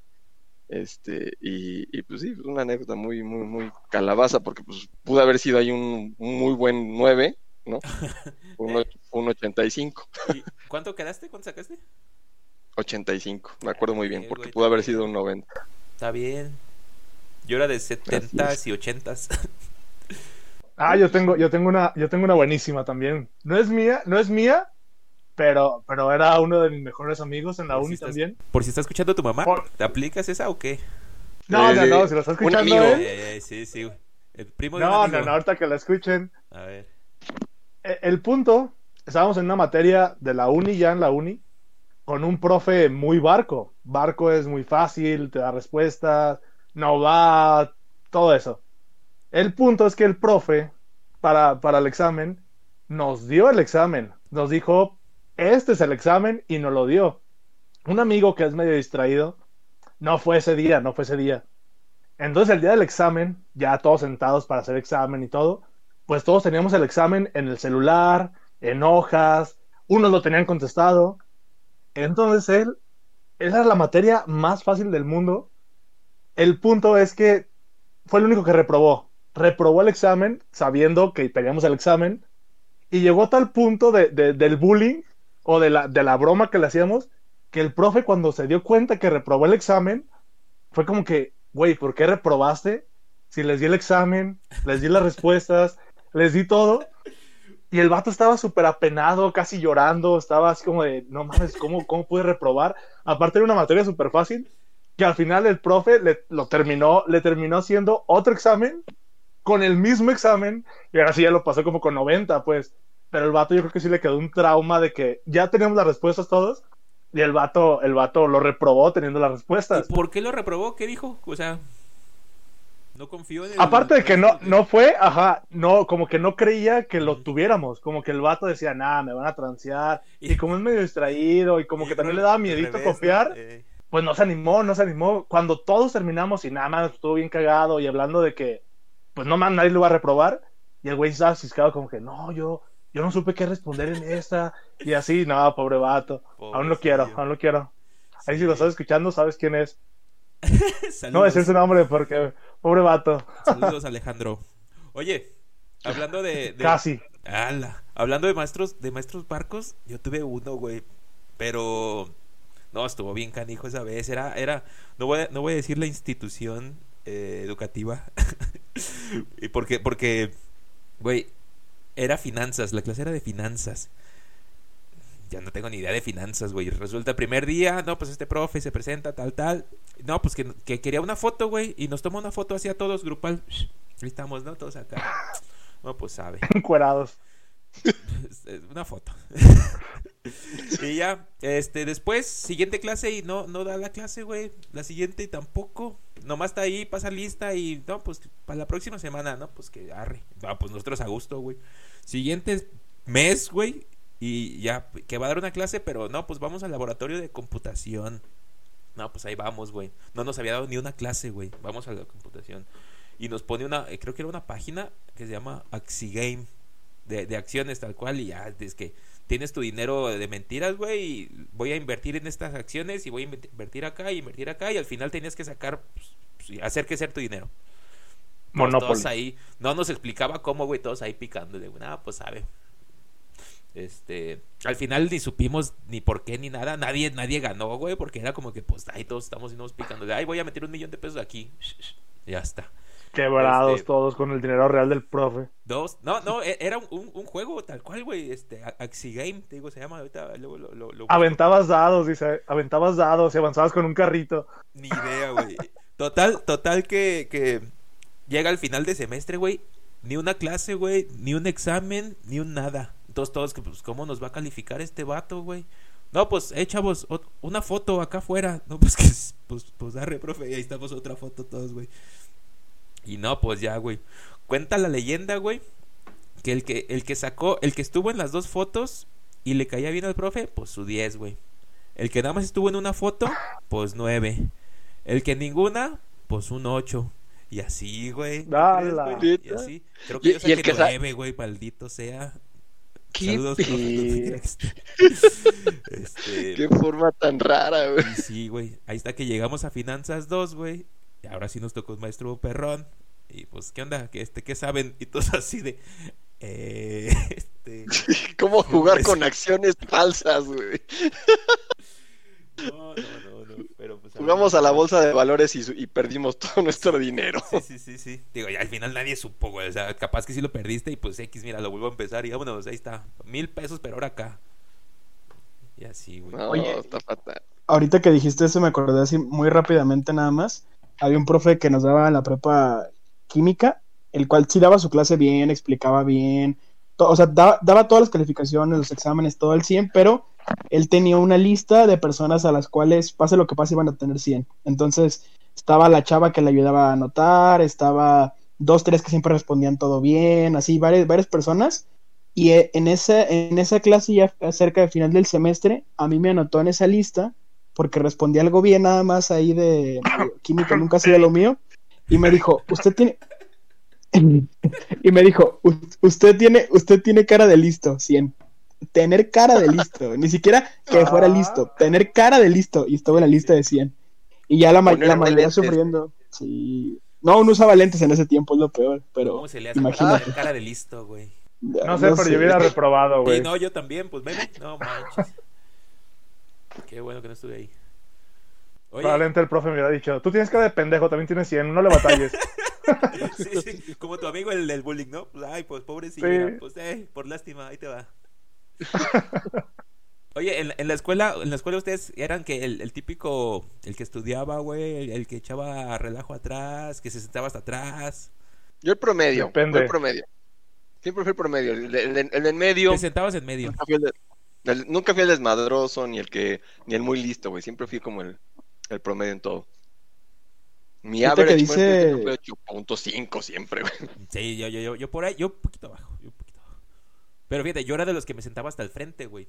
Este, y, y, pues sí, una anécdota muy, muy, muy calabaza, porque pues pudo haber sido ahí un, un muy buen 9, ¿no? Un, un 85, ¿y ¿Cuánto quedaste? ¿Cuánto sacaste? 85, me acuerdo muy bien, porque pudo haber sido un 90. Está bien. Yo era de 70s y 80s. Ah, yo tengo, yo tengo una, yo tengo una buenísima también. No es mía, no es mía, pero, pero era uno de mis mejores amigos en la Por si uni estás- también. Por si está escuchando tu mamá, Por- ¿te aplicas esa o qué? No, Eh, no, no, si lo está un escuchando amigo. él. Eh, sí, sí. El primo de un No, amigo. no, no, ahorita que la escuchen. A ver. E- El punto, estábamos en una materia de la uni, ya en la uni, con un profe muy barco. Barco es muy fácil, te da respuestas, no va, todo eso. El punto es que el profe, para, para el examen, nos dio el examen. Nos dijo, este es el examen y nos lo dio. Un amigo que es medio distraído, no fue ese día, no fue ese día. Entonces el día del examen, ya todos sentados para hacer examen y todo, pues todos teníamos el examen en el celular, en hojas, unos lo tenían contestado. Entonces él, era la materia más fácil del mundo. El punto es que fue el único que reprobó. Reprobó el examen sabiendo que teníamos el examen y llegó a tal punto de- del bullying o de la, de la broma que le hacíamos que el profe cuando se dio cuenta que reprobó el examen fue como que, güey, ¿por qué reprobaste? Si les di el examen, les di las respuestas, les di todo. Y el vato estaba súper apenado, casi llorando, estaba así como de, no mames, ¿cómo, cómo pude reprobar? Aparte era una materia súper fácil, que al final el profe le, lo terminó, le terminó haciendo otro examen con el mismo examen, y ahora sí ya lo pasó como con 90, pues. Pero el vato yo creo que sí le quedó un trauma de que ya teníamos las respuestas todos, y el vato, el vato lo reprobó teniendo las respuestas. ¿Y por qué lo reprobó? ¿Qué dijo? O sea, no confió en el... Aparte de que no, no fue, ajá, no, como que no creía que lo tuviéramos, como que el vato decía, nada, me van a transear, y como es medio distraído, y como que también le daba miedito revés, confiar. Eh, pues no se animó, no se animó. Cuando todos terminamos y nada más estuvo bien cagado y hablando de que, pues no más nadie lo va a reprobar, y el güey estaba ciscado como que, no, yo, yo no supe qué responder en esta, y así, no, pobre vato, aún lo quiero, aún lo quiero. Ahí si lo estás escuchando, sabes quién es. No voy a decir su nombre porque, pobre vato, saludos, Alejandro. Oye, hablando de... de- casi. Ala, Hablando de maestros, de maestros barcos, yo tuve uno, güey. Pero no, estuvo bien canijo esa vez. Era, era, no voy a, no voy a decir la institución eh, educativa. y porque, porque, güey, era finanzas, la clase era de finanzas. Ya no tengo ni idea de finanzas, güey. Resulta primer día, no, pues este profe se presenta, tal, tal. No, pues que, que quería una foto, güey. Y nos toma una foto así a todos, grupal. Ahí estamos, ¿no? Todos acá. No, pues sabe. encuerados. Una foto. y ya, este, después, siguiente clase y no, no da la clase, güey. La siguiente tampoco. Nomás está ahí, pasa lista y no, pues para la próxima semana, ¿no? Pues que arre. No, pues nosotros a gusto, güey. Siguiente mes, güey. Y ya, que va a dar una clase, pero no, pues vamos al laboratorio de computación. No, pues ahí vamos, güey. No nos había dado ni una clase, güey. Vamos a la computación. Y nos pone una, creo que era una página que se llama Axigame. De, de acciones tal cual. Y ya, es que tienes tu dinero de mentiras, güey. Y voy a invertir en estas acciones y voy a inve- invertir acá y invertir acá. Y al final tenías que sacar, pues, pues, hacer crecer tu dinero. Pues Monopoly. Todos ahí, no nos explicaba cómo, güey, todos ahí picándole, güey, nada, pues sabe. Este, al final ni supimos ni por qué ni nada, nadie, nadie ganó, güey, porque era como que, pues, ahí todos estamos y nos picándole, ay, voy a meter un millón de pesos aquí, ya está. Quebrados Este- todos con el dinero real del profe. Dos, no, no, e- era un, un- juego tal cual, güey, este, A- Axigame, te digo, se llama, ahorita luego lo, lo, lo busco. Aventabas dados, dice. Aventabas dados y avanzabas con un carrito. Ni idea, güey. Total, total que, que llega al final de semestre, güey. Ni una clase, güey. Ni un examen, ni un nada. Entonces todos, que, pues, ¿cómo nos va a calificar este vato, güey? No, pues, eh, chavos, una foto acá afuera. No, pues, que, es- pues, pues, arre, profe. Y ahí estamos otra foto todos, güey. Y no, pues ya, güey. Cuenta la leyenda, güey. Que el que, el que sacó, el que estuvo en las dos fotos y le caía bien al profe, pues su 10, güey. El que nada más estuvo en una foto, pues 9. El que ninguna, pues un 8. Y así, güey. Y así. Creo que yo saqué el que sa- 9, güey, maldito sea. ¿Qué, Saludos, profe. Este, qué forma tan rara, güey. y sí, güey. Ahí está que llegamos a Finanzas 2, güey. Y ahora sí nos tocó un maestro perrón. Y pues, ¿qué onda? ¿Qué, este, ¿Qué saben? Y todos así de... Eh, este... ¿Cómo jugar Pues- con acciones falsas, güey? No, no, no, no. Pero pues... Jugamos a la bolsa de valores y perdimos todo nuestro dinero. Sí, sí, sí, sí. Digo, y al final nadie supo, güey. O sea, capaz que sí lo perdiste y pues X, mira, lo vuelvo a empezar y vámonos, ahí está. Mil pesos, pero ahora acá. Y así, güey. No, Oye. está fatal. Ahorita que dijiste eso me acordé así muy rápidamente nada más. Había un profe que nos daba la prepa química, el cual sí daba su clase bien, explicaba bien, o sea, daba, daba todas las calificaciones, los exámenes, todo al 100, pero él tenía una lista de personas a las cuales, pase lo que pase, iban a tener 100. Entonces, estaba la chava que le ayudaba a anotar, estaba dos, tres que siempre respondían todo bien, así, varias, varias personas. Y eh, en esa, en esa clase, ya cerca del final del semestre, a mí me anotó en esa lista porque respondí algo bien nada más ahí de, química, nunca ha sido lo mío. Y me dijo, usted tiene... y me dijo, "U- usted tiene, usted tiene cara de listo, 100. Tener cara de listo, ni siquiera que fuera listo, tener cara de listo. Y estuvo en la lista de 100. Y ya la, ma- la mayoría sufriendo. Sí. No, no usaba lentes en ese tiempo, es lo peor, pero ¿Cómo se le hace imagínate. para cara de listo, güey? No sé, pero yo hubiera reprobado, Sí, güey. no, yo también, pues veme. No manches. Qué bueno que no estuve ahí. Oye, Probablemente el profe me hubiera dicho, tú tienes cara de pendejo, también tienes 100, no le batalles. sí, sí, como tu amigo el del bullying, ¿no? Pues, ay, pues pobrecito, Sí. pues eh, por lástima, ahí te va. Oye, en, en la escuela, en la escuela ustedes eran que el, el típico, el que estudiaba, güey, el, el que echaba relajo atrás, que se sentaba hasta atrás. Yo el promedio. Depende. yo el promedio. Siempre fui el promedio. El, el- el- el en medio. Te sentabas en medio. Nunca fui el, de- el- nunca fui el desmadroso, ni el que, ni el muy listo, güey. Siempre fui como el, el promedio en todo. Mi average dice- fue 8.5 siempre, güey. Sí, yo, yo, yo, yo por ahí, yo un poquito abajo, yo un poquito abajo. Pero fíjate, yo era de los que me sentaba hasta el frente, güey.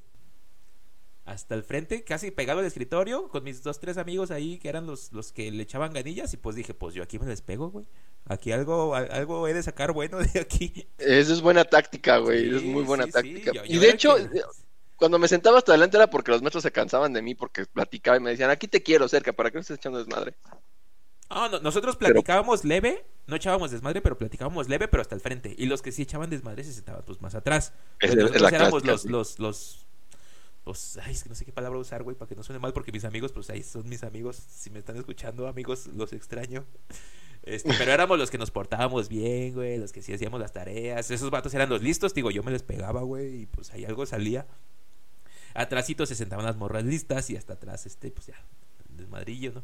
Hasta el frente, casi pegado al escritorio, con mis dos, tres amigos ahí, que eran los, los que le echaban ganillas, y pues dije, pues yo aquí me les pego, güey. Aquí algo, al- algo he de sacar bueno de aquí. Eso es buena táctica, güey. Sí, es muy buena sí, sí, táctica. yo- y de hecho, que- cuando me sentaba hasta adelante era porque los maestros se cansaban de mí porque platicaba y me decían, aquí te quiero cerca, ¿para qué no estés echando desmadre? Ah, no, nosotros platicábamos leve, no echábamos desmadre, pero platicábamos leve, pero hasta el frente. Y los que sí echaban desmadre se sentaban pues más atrás. Es, Pues es nosotros la éramos clásica, los, sí. los, los, los, ay, es que no sé qué palabra usar, güey, para que no suene mal, porque mis amigos, pues ahí son mis amigos, si me están escuchando, amigos, los extraño. Este, pero éramos los que nos portábamos bien, güey, los que sí hacíamos las tareas. Esos vatos eran los listos, digo, yo me les pegaba, güey, y pues ahí algo salía. Atrásito se sentaban las morras listas y hasta atrás, este, pues ya, desmadrillo, ¿no?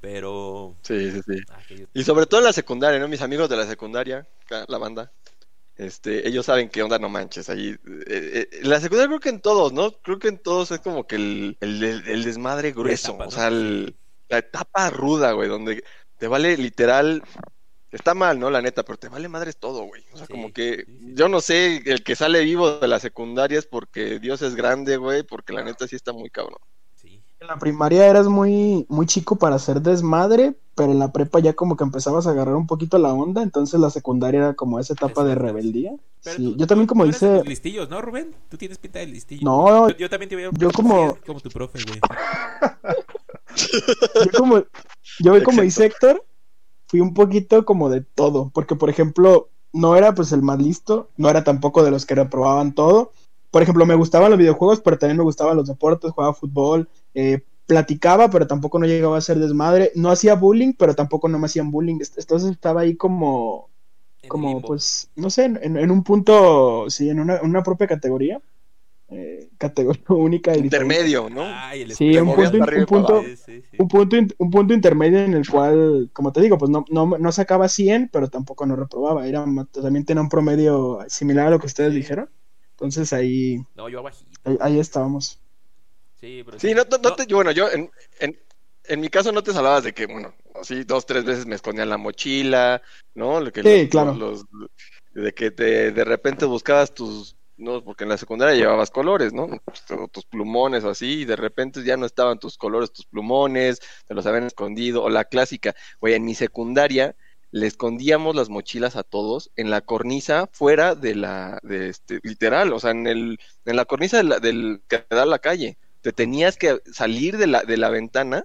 Pero... Sí, sí, sí. aquellos- Y sobre todo en la secundaria, ¿no? Mis amigos de la secundaria, la banda, este, ellos saben qué onda, no manches. Ahí, eh, eh, la secundaria creo que en todos, ¿no? Creo que en todos es como que el, el, desmadre grueso, etapa, o sea, el- la etapa ruda, güey, donde te vale literal, está mal, ¿no? La neta, pero te vale madres todo, güey. O sea, Sí, como que sí, sí. yo no sé, el que sale vivo de la secundaria es porque Dios es grande, güey, porque la neta sí está muy cabrón. Sí. En la primaria eras muy, muy chico para hacer desmadre, pero en la prepa ya como que empezabas a agarrar un poquito la onda, entonces la secundaria era como esa etapa de rebeldía. Pero Sí, tú- yo también como los listillos, ¿no, Rubén? Tú tienes pinta de listillo. No, yo, yo también te veo. yo como- como tu profe, güey. yo como, yo como dice Héctor, fui un poquito como de todo, porque por ejemplo, no era pues el más listo, no era tampoco de los que reprobaban todo. Por ejemplo, me gustaban los videojuegos, pero también me gustaban los deportes, jugaba fútbol, eh, platicaba, pero tampoco no llegaba a hacer desmadre, no hacía bullying, pero tampoco no me hacían bullying, entonces estaba ahí como, como pues, no sé, en, en un punto, sí, en una, en una propia categoría, eh, categoría única. Intermedio, ¿no? Ay, el Sí, un punto, un punto. Sí, sí, un punto, in- un punto intermedio en el cual, como te digo, pues no, no, no sacaba 100, pero tampoco no reprobaba. Era, también tenía un promedio similar a lo que ustedes Sí. dijeron. Entonces ahí, No, yo ahí, ahí estábamos. Sí, pero Sí, no, no, no te, bueno, yo en, en, en mi caso no te salabas de que, bueno, así dos, tres veces me escondía en la mochila, ¿no? Lo que Sí, los- claro. los- de que te, de repente buscabas tus, no, porque en la secundaria llevabas colores, ¿no? O tus plumones o así, y de repente ya no estaban tus colores, tus plumones, te los habían escondido, o la clásica, oye, en mi secundaria le escondíamos las mochilas a todos en la cornisa fuera de la, de este, literal, o sea, en el, en la cornisa de la- del que da la calle. Te tenías que salir de la, de la ventana,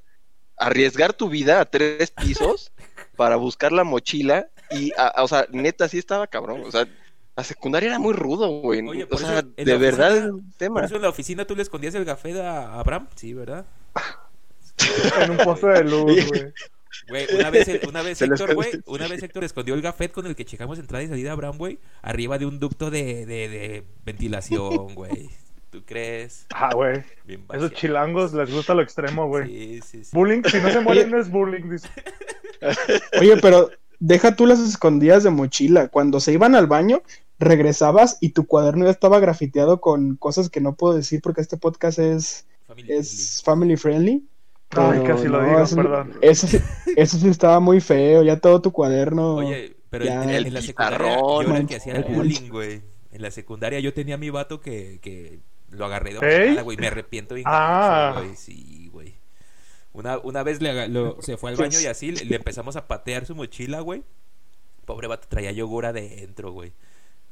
arriesgar tu vida a tres pisos para buscar la mochila y, a- a- o sea, neta, sí estaba cabrón, o sea, la secundaria era muy rudo, güey, Oye, o por sea, de la verdad oficina- es un tema. Por eso en la oficina tú le escondías el café a Abraham. Sí, ¿verdad? En un poste de luz, güey. Güey, una vez, una vez Héctor, güey, una vez Héctor escondió el gafet con el que checamos entrada y salida a Abraham, güey, arriba de un ducto de, de, de ventilación, güey. ¿Tú crees? Ah, güey. Esos chilangos les gusta lo extremo, güey. Sí, sí, sí. Bullying, si no se mueren, no es bullying, dice. Oye, pero deja tú las escondidas de mochila. Cuando se iban al baño, regresabas y tu cuaderno ya estaba grafiteado con cosas que no puedo decir porque este podcast es, Family es family friendly. Ay, casi lo no, digo, eso- perdón. Eso, sí- eso sí estaba muy feo, ya todo tu cuaderno. Oye, pero Ya, en, en el la secundaria yo era el que hacía el bullying, güey. En la secundaria yo tenía a mi vato que, que lo agarré de bajada, güey. Me arrepiento bien Ah. güey. Sí, güey. Una, una vez le lo- se fue al baño y así le, le empezamos a patear su mochila, güey. Pobre vato traía yogur adentro, güey.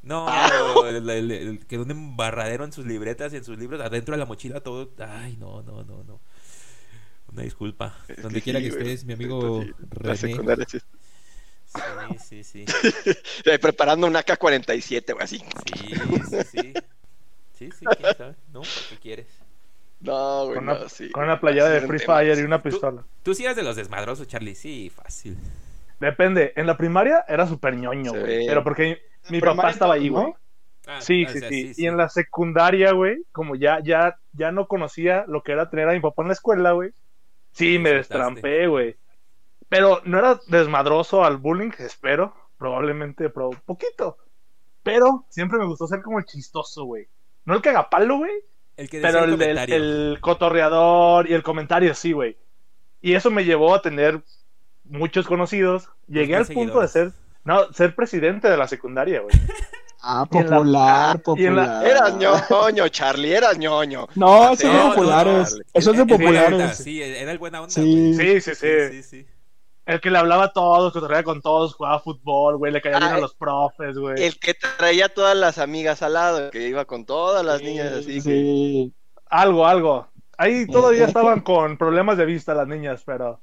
No, el- el- el- quedó un embarradero en sus libretas y en sus libros, adentro de la mochila todo. Ay, no, no, no, no. Una disculpa. Es Donde que quiera sí, que güey, estés, mi amigo sí, René. sí. Sí, sí, sí. Eh, Preparando un AK-47, güey, así. Sí, sí, sí. Sí, sí, quién sabe. ¿No? ¿Qué quieres? No, güey, Con una, sí. con una playera Sí, de Free tema. Fire y una pistola. Tú sí eres de los desmadrosos, Charlie. Sí, fácil. Depende. En la primaria era súper ñoño, güey. Pero porque mi papá estaba ahí, güey. Ah, Sí, sí, sea, sí. Y en la secundaria, güey, como ya, ya, ya no conocía lo que era tener a mi papá en la escuela, güey. Sí, me destrampé, güey. Pero no era desmadroso al bullying, espero. Probablemente, pero poquito. Pero siempre me gustó ser como el chistoso, güey. No el cagapalo, güey. El que Pero el el, el cotorreador y el comentario, sí, güey. Y eso me llevó a tener muchos conocidos. Llegué al punto de ser. No, ser presidente de la secundaria, güey. Ah, la- popular, en la- popular. Eras ñoño, Charlie, eras ñoño. No, de no, populares. no, Eso es de populares. Sí, era el buena onda, Sí. güey. Sí, sí, sí. Sí, sí, sí. El que le hablaba a todos, cotorreaba con todos, jugaba fútbol, güey, le caía bien Ah, a los profes, güey. El que traía todas las amigas al lado, que iba con todas las niñas así. que- Sí. Algo, algo. Ahí todavía estaban con problemas de vista las niñas, pero.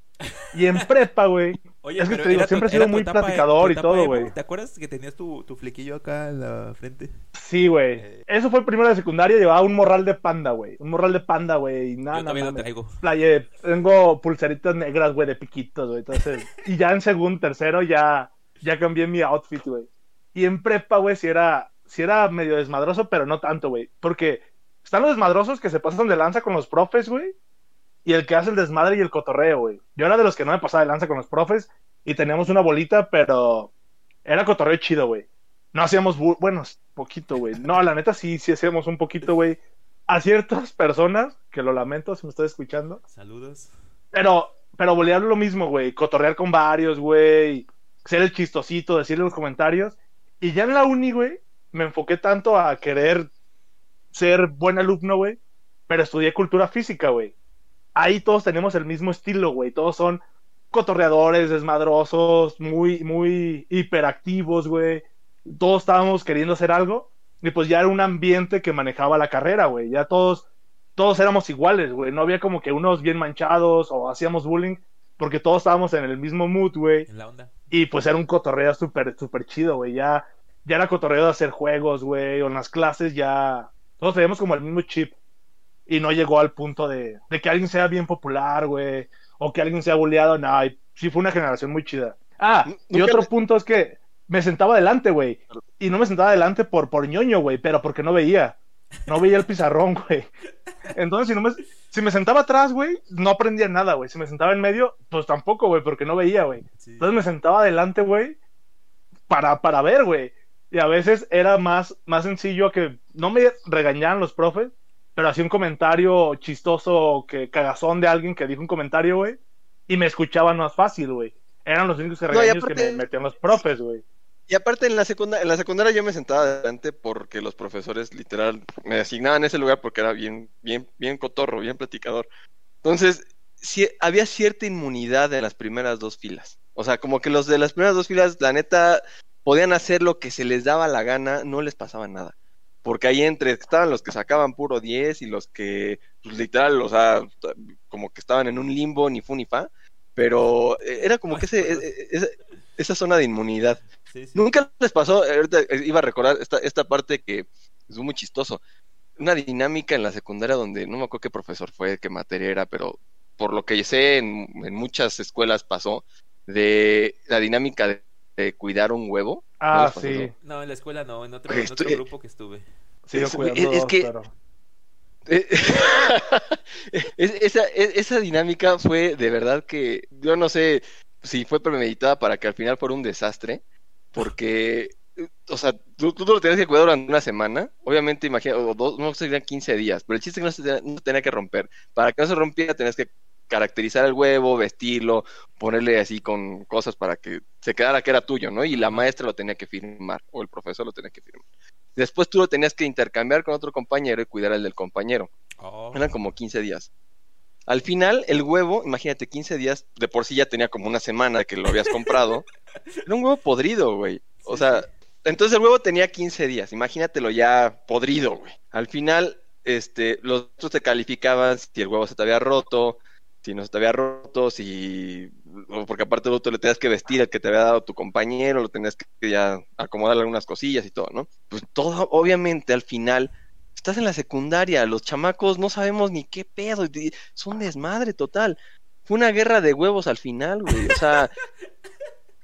Y en prepa, güey. Oye, Es que pero te digo, siempre he sido muy platicador y todo, güey. ¿Te acuerdas que tenías tu, tu flequillo acá en la frente? Sí, güey. Eh. Eso fue el primero de secundaria, llevaba un morral de panda, güey. Un morral de panda, güey. Y nada, Yo todavía nada. lo traigo. Playe, tengo pulseritas negras, güey, de piquitos, güey. Entonces, y ya en segundo, tercero, ya, ya cambié mi outfit, güey. Y en prepa, güey, si era, si era medio desmadroso, pero no tanto, güey. Porque están los desmadrosos que se pasan de lanza con los profes, güey. Y el que hace el desmadre y el cotorreo, güey. Yo era de los que no me pasaba de lanza con los profes. Y teníamos una bolita, pero era cotorreo chido, güey. No hacíamos, bu- bueno, poquito, güey. No, la neta sí, sí hacíamos un poquito, güey. A ciertas personas, que lo lamento si me estás escuchando, Saludos. pero, pero bolear lo mismo, güey. Cotorrear con varios, güey. Ser el chistosito, decirle los comentarios. Y ya en la uni, güey, me enfoqué tanto a querer ser buen alumno, güey. Pero estudié cultura física, güey. Ahí todos tenemos el mismo estilo, güey. Todos son cotorreadores, desmadrosos, muy, muy hiperactivos, güey. Todos estábamos queriendo hacer algo y pues ya era un ambiente que manejaba la carrera, güey. Ya todos, todos éramos iguales, güey. No había como que unos bien manchados o hacíamos bullying porque todos estábamos en el mismo mood, güey. En la onda. Y pues era un cotorreo súper, súper chido, güey. Ya, ya era cotorreo de hacer juegos, güey. O en las clases ya. Todos teníamos como el mismo chip. Y no llegó al punto de, de que alguien sea bien popular, güey. O que alguien sea bulleado. No, y sí fue una generación muy chida. Ah, y Nunca otro me- punto es que me sentaba adelante, güey. Y no me sentaba adelante por, por ñoño, güey. Pero porque no veía. No veía el pizarrón, güey. Entonces, si, no me, si me sentaba atrás, güey, no aprendía nada, güey. Si me sentaba en medio, pues tampoco, güey, porque no veía, güey. Sí. Entonces me sentaba adelante, güey, para, para ver, güey. Y a veces era más, más sencillo que no me regañaran los profes, pero hacía un comentario chistoso que cagazón de alguien que dijo un comentario, güey, y me escuchaban más fácil, güey. Eran los únicos regaños aparte- que me metían los profes, güey. Y aparte en la secundaria, en la secundaria yo me sentaba adelante porque los profesores literal me asignaban ese lugar porque era bien, bien, bien cotorro, bien platicador. Entonces, sí, había cierta inmunidad en las primeras dos filas. O sea, como que los de las primeras dos filas, la neta, podían hacer lo que se les daba la gana, no les pasaba nada. Porque ahí entre estaban los que sacaban puro 10 y los que, pues literal, o sea, como que estaban en un limbo, ni fu ni fa. Pero eh, era como que ese, e- e- esa, esa zona de inmunidad. Sí, sí. Nunca les pasó, ahorita eh, iba a recordar esta, esta parte que es muy chistoso. Una dinámica en la secundaria donde no me acuerdo qué profesor fue, qué materia era, pero por lo que sé en, en muchas escuelas pasó, de la dinámica de, de cuidar un huevo. ¿No Ah, sí. No, en la escuela no, en otro, en otro estoy- grupo que estuve. Sí, Es- cuidando que- pero- Eh, esa, es- esa dinámica fue de verdad que yo no sé si fue premeditada para que al final fuera un desastre, porque, eh, o sea, tú, tú lo tenías que cuidar durante una semana, obviamente, imagina, o dos, no serían 15 días, pero el chiste es que no se tenía, no se tenía que romper. Para que no se rompiera, tenías que caracterizar el huevo, vestirlo, ponerle así con cosas para que se quedara que era tuyo, ¿no? Y la maestra lo tenía que firmar, o el profesor lo tenía que firmar. Después tú lo tenías que intercambiar con otro compañero y cuidar el del compañero. Oh. Eran como 15 días. Al final, el huevo, imagínate, 15 días, de por sí ya tenía como una semana que lo habías comprado. Era un huevo podrido, güey. O Sí, sea, sí. entonces el huevo tenía 15 días. Imagínatelo ya podrido, güey. Al final, este, los otros te calificaban si el huevo se te había roto, si no se te había roto, si. Porque aparte del otro le tenías que vestir el que te había dado tu compañero, lo tenías que ya acomodarle algunas cosillas y todo, ¿no? Pues todo, obviamente, al final estás en la secundaria, los chamacos no sabemos ni qué pedo, es un desmadre total. Fue una guerra de huevos al final, güey. O sea,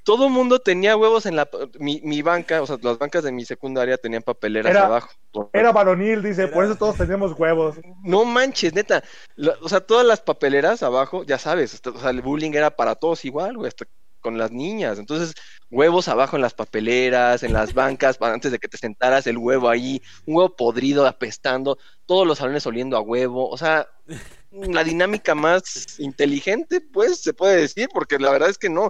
todo mundo tenía huevos en la mi, mi banca, o sea, las bancas de mi secundaria tenían papeleras Era- abajo. Era varonil, dice, Era- por eso todos teníamos huevos. No manches, neta. La- o sea, todas las papeleras abajo, ya sabes, hasta- o sea, el bullying era para todos igual, güey, hasta con las niñas. Entonces, huevos abajo en las papeleras, en las bancas, para antes de que te sentaras, el huevo ahí, un huevo podrido, apestando, todos los salones oliendo a huevo. O sea, la dinámica más inteligente, pues, se puede decir, porque la verdad es que no.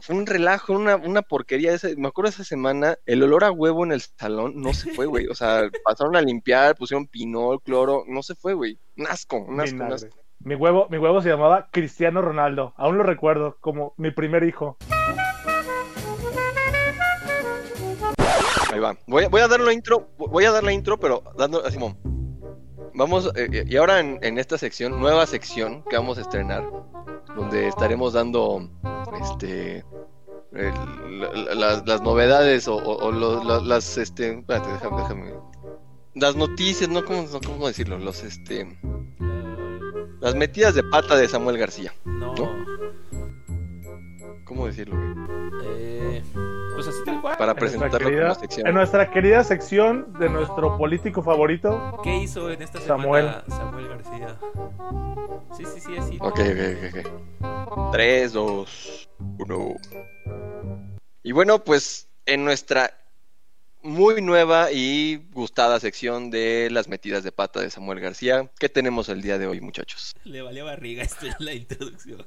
Fue un relajo, una, una porquería. Ese, me acuerdo esa semana, el olor a huevo en el salón no se fue, güey. O sea, pasaron a limpiar, pusieron pinol, cloro, no se fue, güey. Un asco, un asco, un Vinagre. asco. Mi huevo, mi huevo se llamaba Cristiano Ronaldo. Aún lo recuerdo como mi primer hijo. Ahí va. Voy, a- voy a dar la intro, voy a dar la intro, pero dando a Simón. Vamos, eh, eh, y ahora en, en esta sección, nueva sección que vamos a estrenar, donde estaremos dando este el- la- la- las, novedades o, o- o lo- la- las este espérate, déjame, déjame. las noticias, no cómo, no, cómo decirlo, los este las metidas de pata de Samuel García, No. ¿cómo decirlo? Eh, pues así tal cual. Para presentarlo querida, como sección. en nuestra querida sección de nuestro político favorito, ¿Qué hizo en esta Samuel. semana Samuel García? Sí, sí, sí, así. Ok, ok, ok, ok. 3, 2, 1. Y bueno, pues en nuestra muy nueva y gustada sección de las metidas de pata de Samuel García, ¿qué tenemos el día de hoy, muchachos? Le valía barriga esto en la introducción.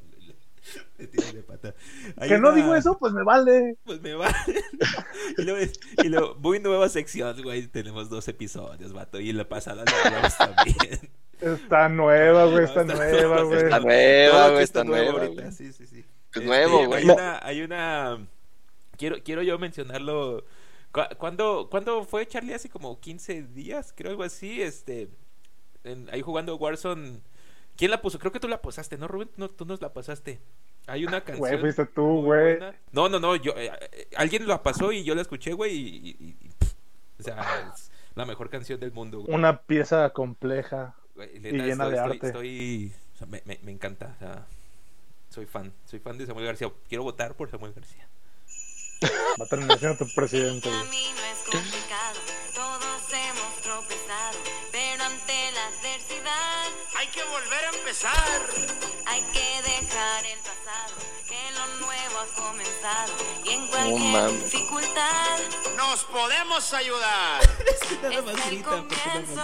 Me tiré de pata. Hay que no digo eso, pues me vale. Pues me va. y luego, y luego, muy nueva sección, güey. Tenemos dos episodios, vato. Y en la pasada lo hablamos también. Está nueva, güey, está está- nueva, güey. Está nueva, güey, está nuevo nueva. ahorita, güey. Sí, sí, sí. Es nuevo, Hay güey. una, hay una... Quiero, quiero yo mencionarlo. Cu- ¿Cuándo, ¿Cuándo fue Charlie? Hace como 15 días, creo algo así. Este, en- ahí jugando Warzone. ¿Quién la puso? Creo que tú la pasaste, ¿no, Rubén? No, tú nos la pasaste. Hay una canción. Güey, fuiste tú, güey. No, no, no. Yo, eh, eh, alguien la pasó y yo la escuché, güey. Y, y- y- pff, o sea, es la mejor canción del mundo, güey. Una pieza compleja. Güey, y llena estoy, de estoy- arte. estoy- o sea, me, me- me encanta. o sea, soy fan. Soy fan de Samuel García. Quiero votar por Samuel García. Va a terminar siendo tu presidente, güey. Ante la adversidad Hay que volver a empezar. hay que dejar el pasado, que lo nuevo ha comenzado y en cualquier mames. dificultad Nos podemos ayudar. es el comienzo,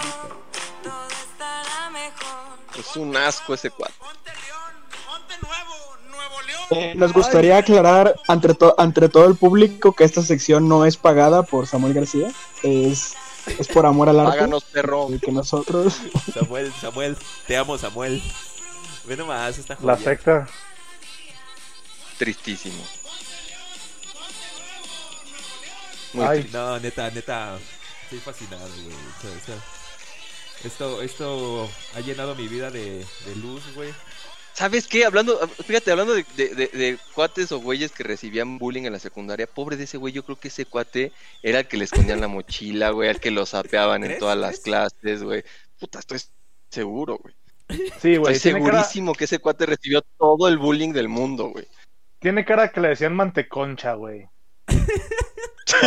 todo estará mejor. Es un asco ese cuadro. Ponte León, ponte nuevo, Nuevo León. Eh, nos gustaría aclarar ante, to- ante todo el público que esta sección no es pagada por Samuel García. Es, es por amor al arte. Háganos, perro. y que nosotros. Samuel, Samuel. Te amo, Samuel. Ve nomás esta La joya. secta. Tristísimo. Muy Ay. triste. No, neta, neta. Estoy fascinado, güey. O sea, o sea, esto, esto ha llenado mi vida de, de luz, güey. ¿Sabes qué? Hablando, fíjate, hablando de, de- de- de cuates o güeyes que recibían bullying en la secundaria, pobre de ese güey, yo creo que ese cuate era el que le escondían la mochila, güey, al que lo sapeaban en todas las clases, güey. Puta, estoy seguro, güey. Sí, güey. Estoy cara, segurísimo que ese cuate recibió todo el bullying del mundo, güey. tiene cara que le decían manteconcha, güey.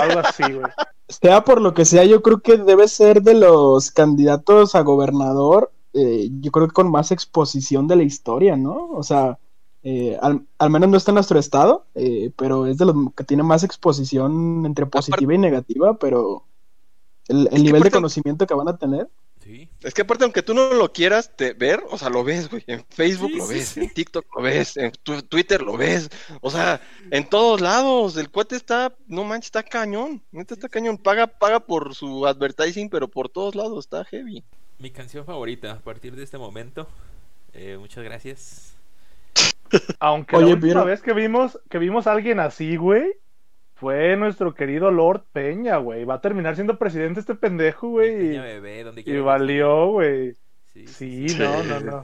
Algo así, güey. Sea por lo que sea, yo creo que debe ser de los candidatos a gobernador. Eh, yo creo que con más exposición de la historia, ¿no? O sea, eh, al, al menos no está en nuestro estado, eh, pero es de los que tiene más exposición entre positiva y negativa, pero el, nivel de conocimiento que van a tener. Sí. Es que aparte, aunque tú no lo quieras te- ver, o sea, lo ves, güey. En Facebook Sí, lo sí, ves, sí. en TikTok lo ves, en tu- Twitter lo ves. O sea, en todos lados. El cuate está, no manches, está cañón. Neta está cañón. Paga, paga por su advertising, pero por todos lados está heavy. Mi canción favorita a partir de este momento. Eh, muchas gracias. Aunque Oye, la última vez que vimos, que vimos a alguien así, güey, fue nuestro querido Lord Peña, güey. Va a terminar siendo presidente este pendejo, güey. Y, bebé, donde y valió, güey. Sí, Sí, Sí, no, no, no.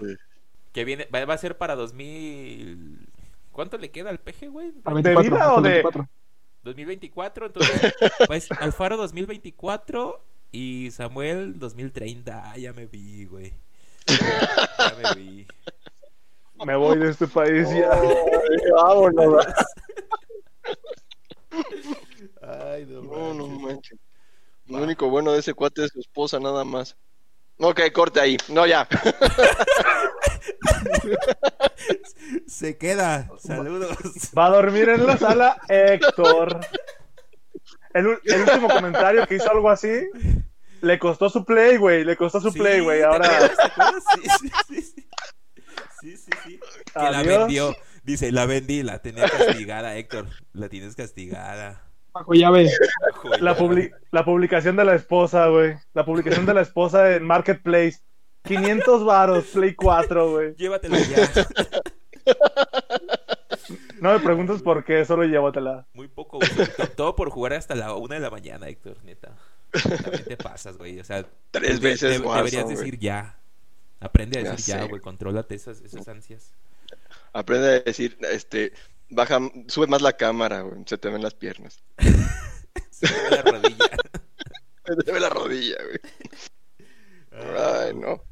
Que viene, va, va a ser para 2000. ¿Cuánto le queda al peje, güey? ¿De 24, vida o de- 24. 2024, entonces, pues Alfaro 2024 y Samuel 2030. Ah, ya me vi, güey. Ya me vi. Me voy de este país ya. Vámonos. Ay, no, No, no manches. manches. Lo único bueno de ese cuate es su esposa, nada más. Ok, corte ahí. No, ya. Se queda. Saludos. Va a dormir en la sala Héctor. El, último comentario que hizo algo así le costó su play, güey. Le costó su Sí, play, güey. ¿te Ahora, acuerdas? ¿Te acuerdas? Sí, sí, sí, sí. Sí, sí, sí. Que la vendió. Dice, la vendí, la tenía castigada, Héctor. La tienes castigada. Bajo llave. La, publi- la publicación de la esposa, güey. La publicación de la esposa en Marketplace. 500 varos, Play 4, güey. Llévatela ya. No me preguntes por qué, solo llévatela. Muy poco, güey. To- Todo por jugar hasta la una de la mañana, Héctor, neta. También te pasas, güey. O sea, Tres veces Warzone, deberías güey. decir ya. Aprende a Ya decir ya, sé. güey. Contrólate esas, esas ansias. Aprende a decir, este, baja, sube más la cámara, güey. Se te ven las piernas. Se me ve la rodilla. Se te ve la rodilla, güey. Ay, no.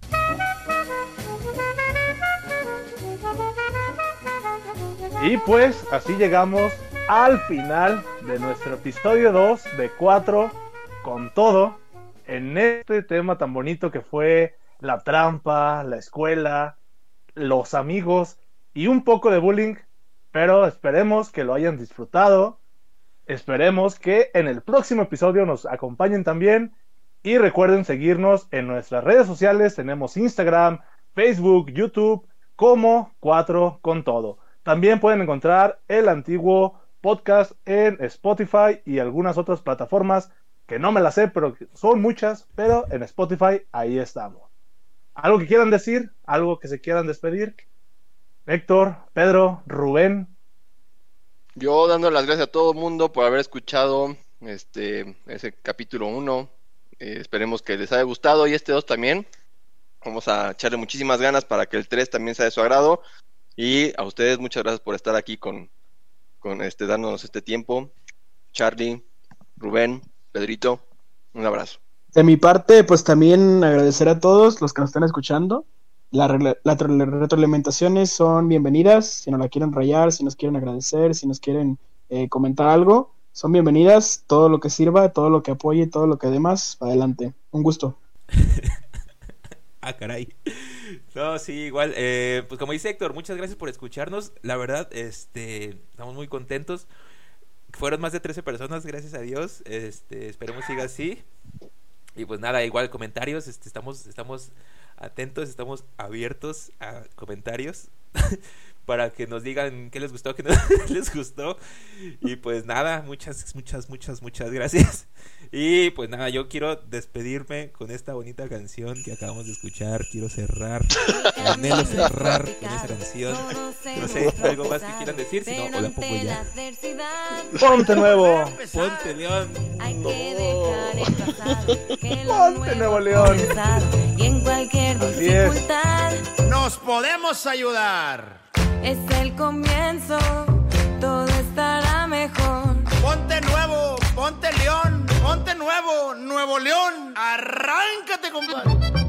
Y pues así llegamos al final de nuestro episodio 2 de 4 con todo en este tema tan bonito que fue la trampa, la escuela, los amigos y un poco de bullying, pero esperemos que lo hayan disfrutado. Esperemos que en el próximo episodio nos acompañen también y recuerden seguirnos en nuestras redes sociales, tenemos Instagram, Facebook, YouTube como 4 con todo. También pueden encontrar el antiguo podcast en Spotify y algunas otras plataformas que no me las sé, pero son muchas, pero en Spotify ahí estamos. ¿Algo que quieran decir? ¿Algo que se quieran despedir? Héctor, Pedro, Rubén. Yo dando las gracias a todo el mundo por haber escuchado este ese capítulo 1. esperemos que les haya gustado y este 2 también. Vamos a echarle muchísimas ganas para que el 3 también sea de su agrado. Y a ustedes muchas gracias por estar aquí con, con este, dándonos este tiempo. Charlie, Rubén, Pedrito, un abrazo. De mi parte, pues también agradecer a todos los que nos están escuchando. Las la, retroalimentaciones son bienvenidas. Si nos la quieren rayar, si nos quieren agradecer, si nos quieren eh, comentar algo, son bienvenidas. Todo lo que sirva, todo lo que apoye, todo lo que demás, adelante. Un gusto. ah, caray. No, sí, igual. Eh, pues como dice Héctor, muchas gracias por escucharnos. La verdad, este, estamos muy contentos. Fueron más de 13 personas, gracias a Dios. Este, esperemos siga así. Y pues nada, igual comentarios, este, estamos, estamos atentos, estamos abiertos a comentarios para que nos digan qué les gustó, qué no les gustó. Y pues nada, muchas, muchas, muchas, muchas gracias. Y pues nada, yo quiero despedirme con esta bonita canción que acabamos de escuchar. Quiero cerrar, anhelo cerrar con esa canción. No sé, algo más que quieran decir, si no, o la pongo ya. Ponte nuevo. Ponte León. Ponte Nuevo León. Y en cualquier dificultad Nos podemos ayudar. Es el comienzo, todo estará mejor. Ponte nuevo, ponte león, ponte nuevo, Nuevo León. Arráncate, compadre.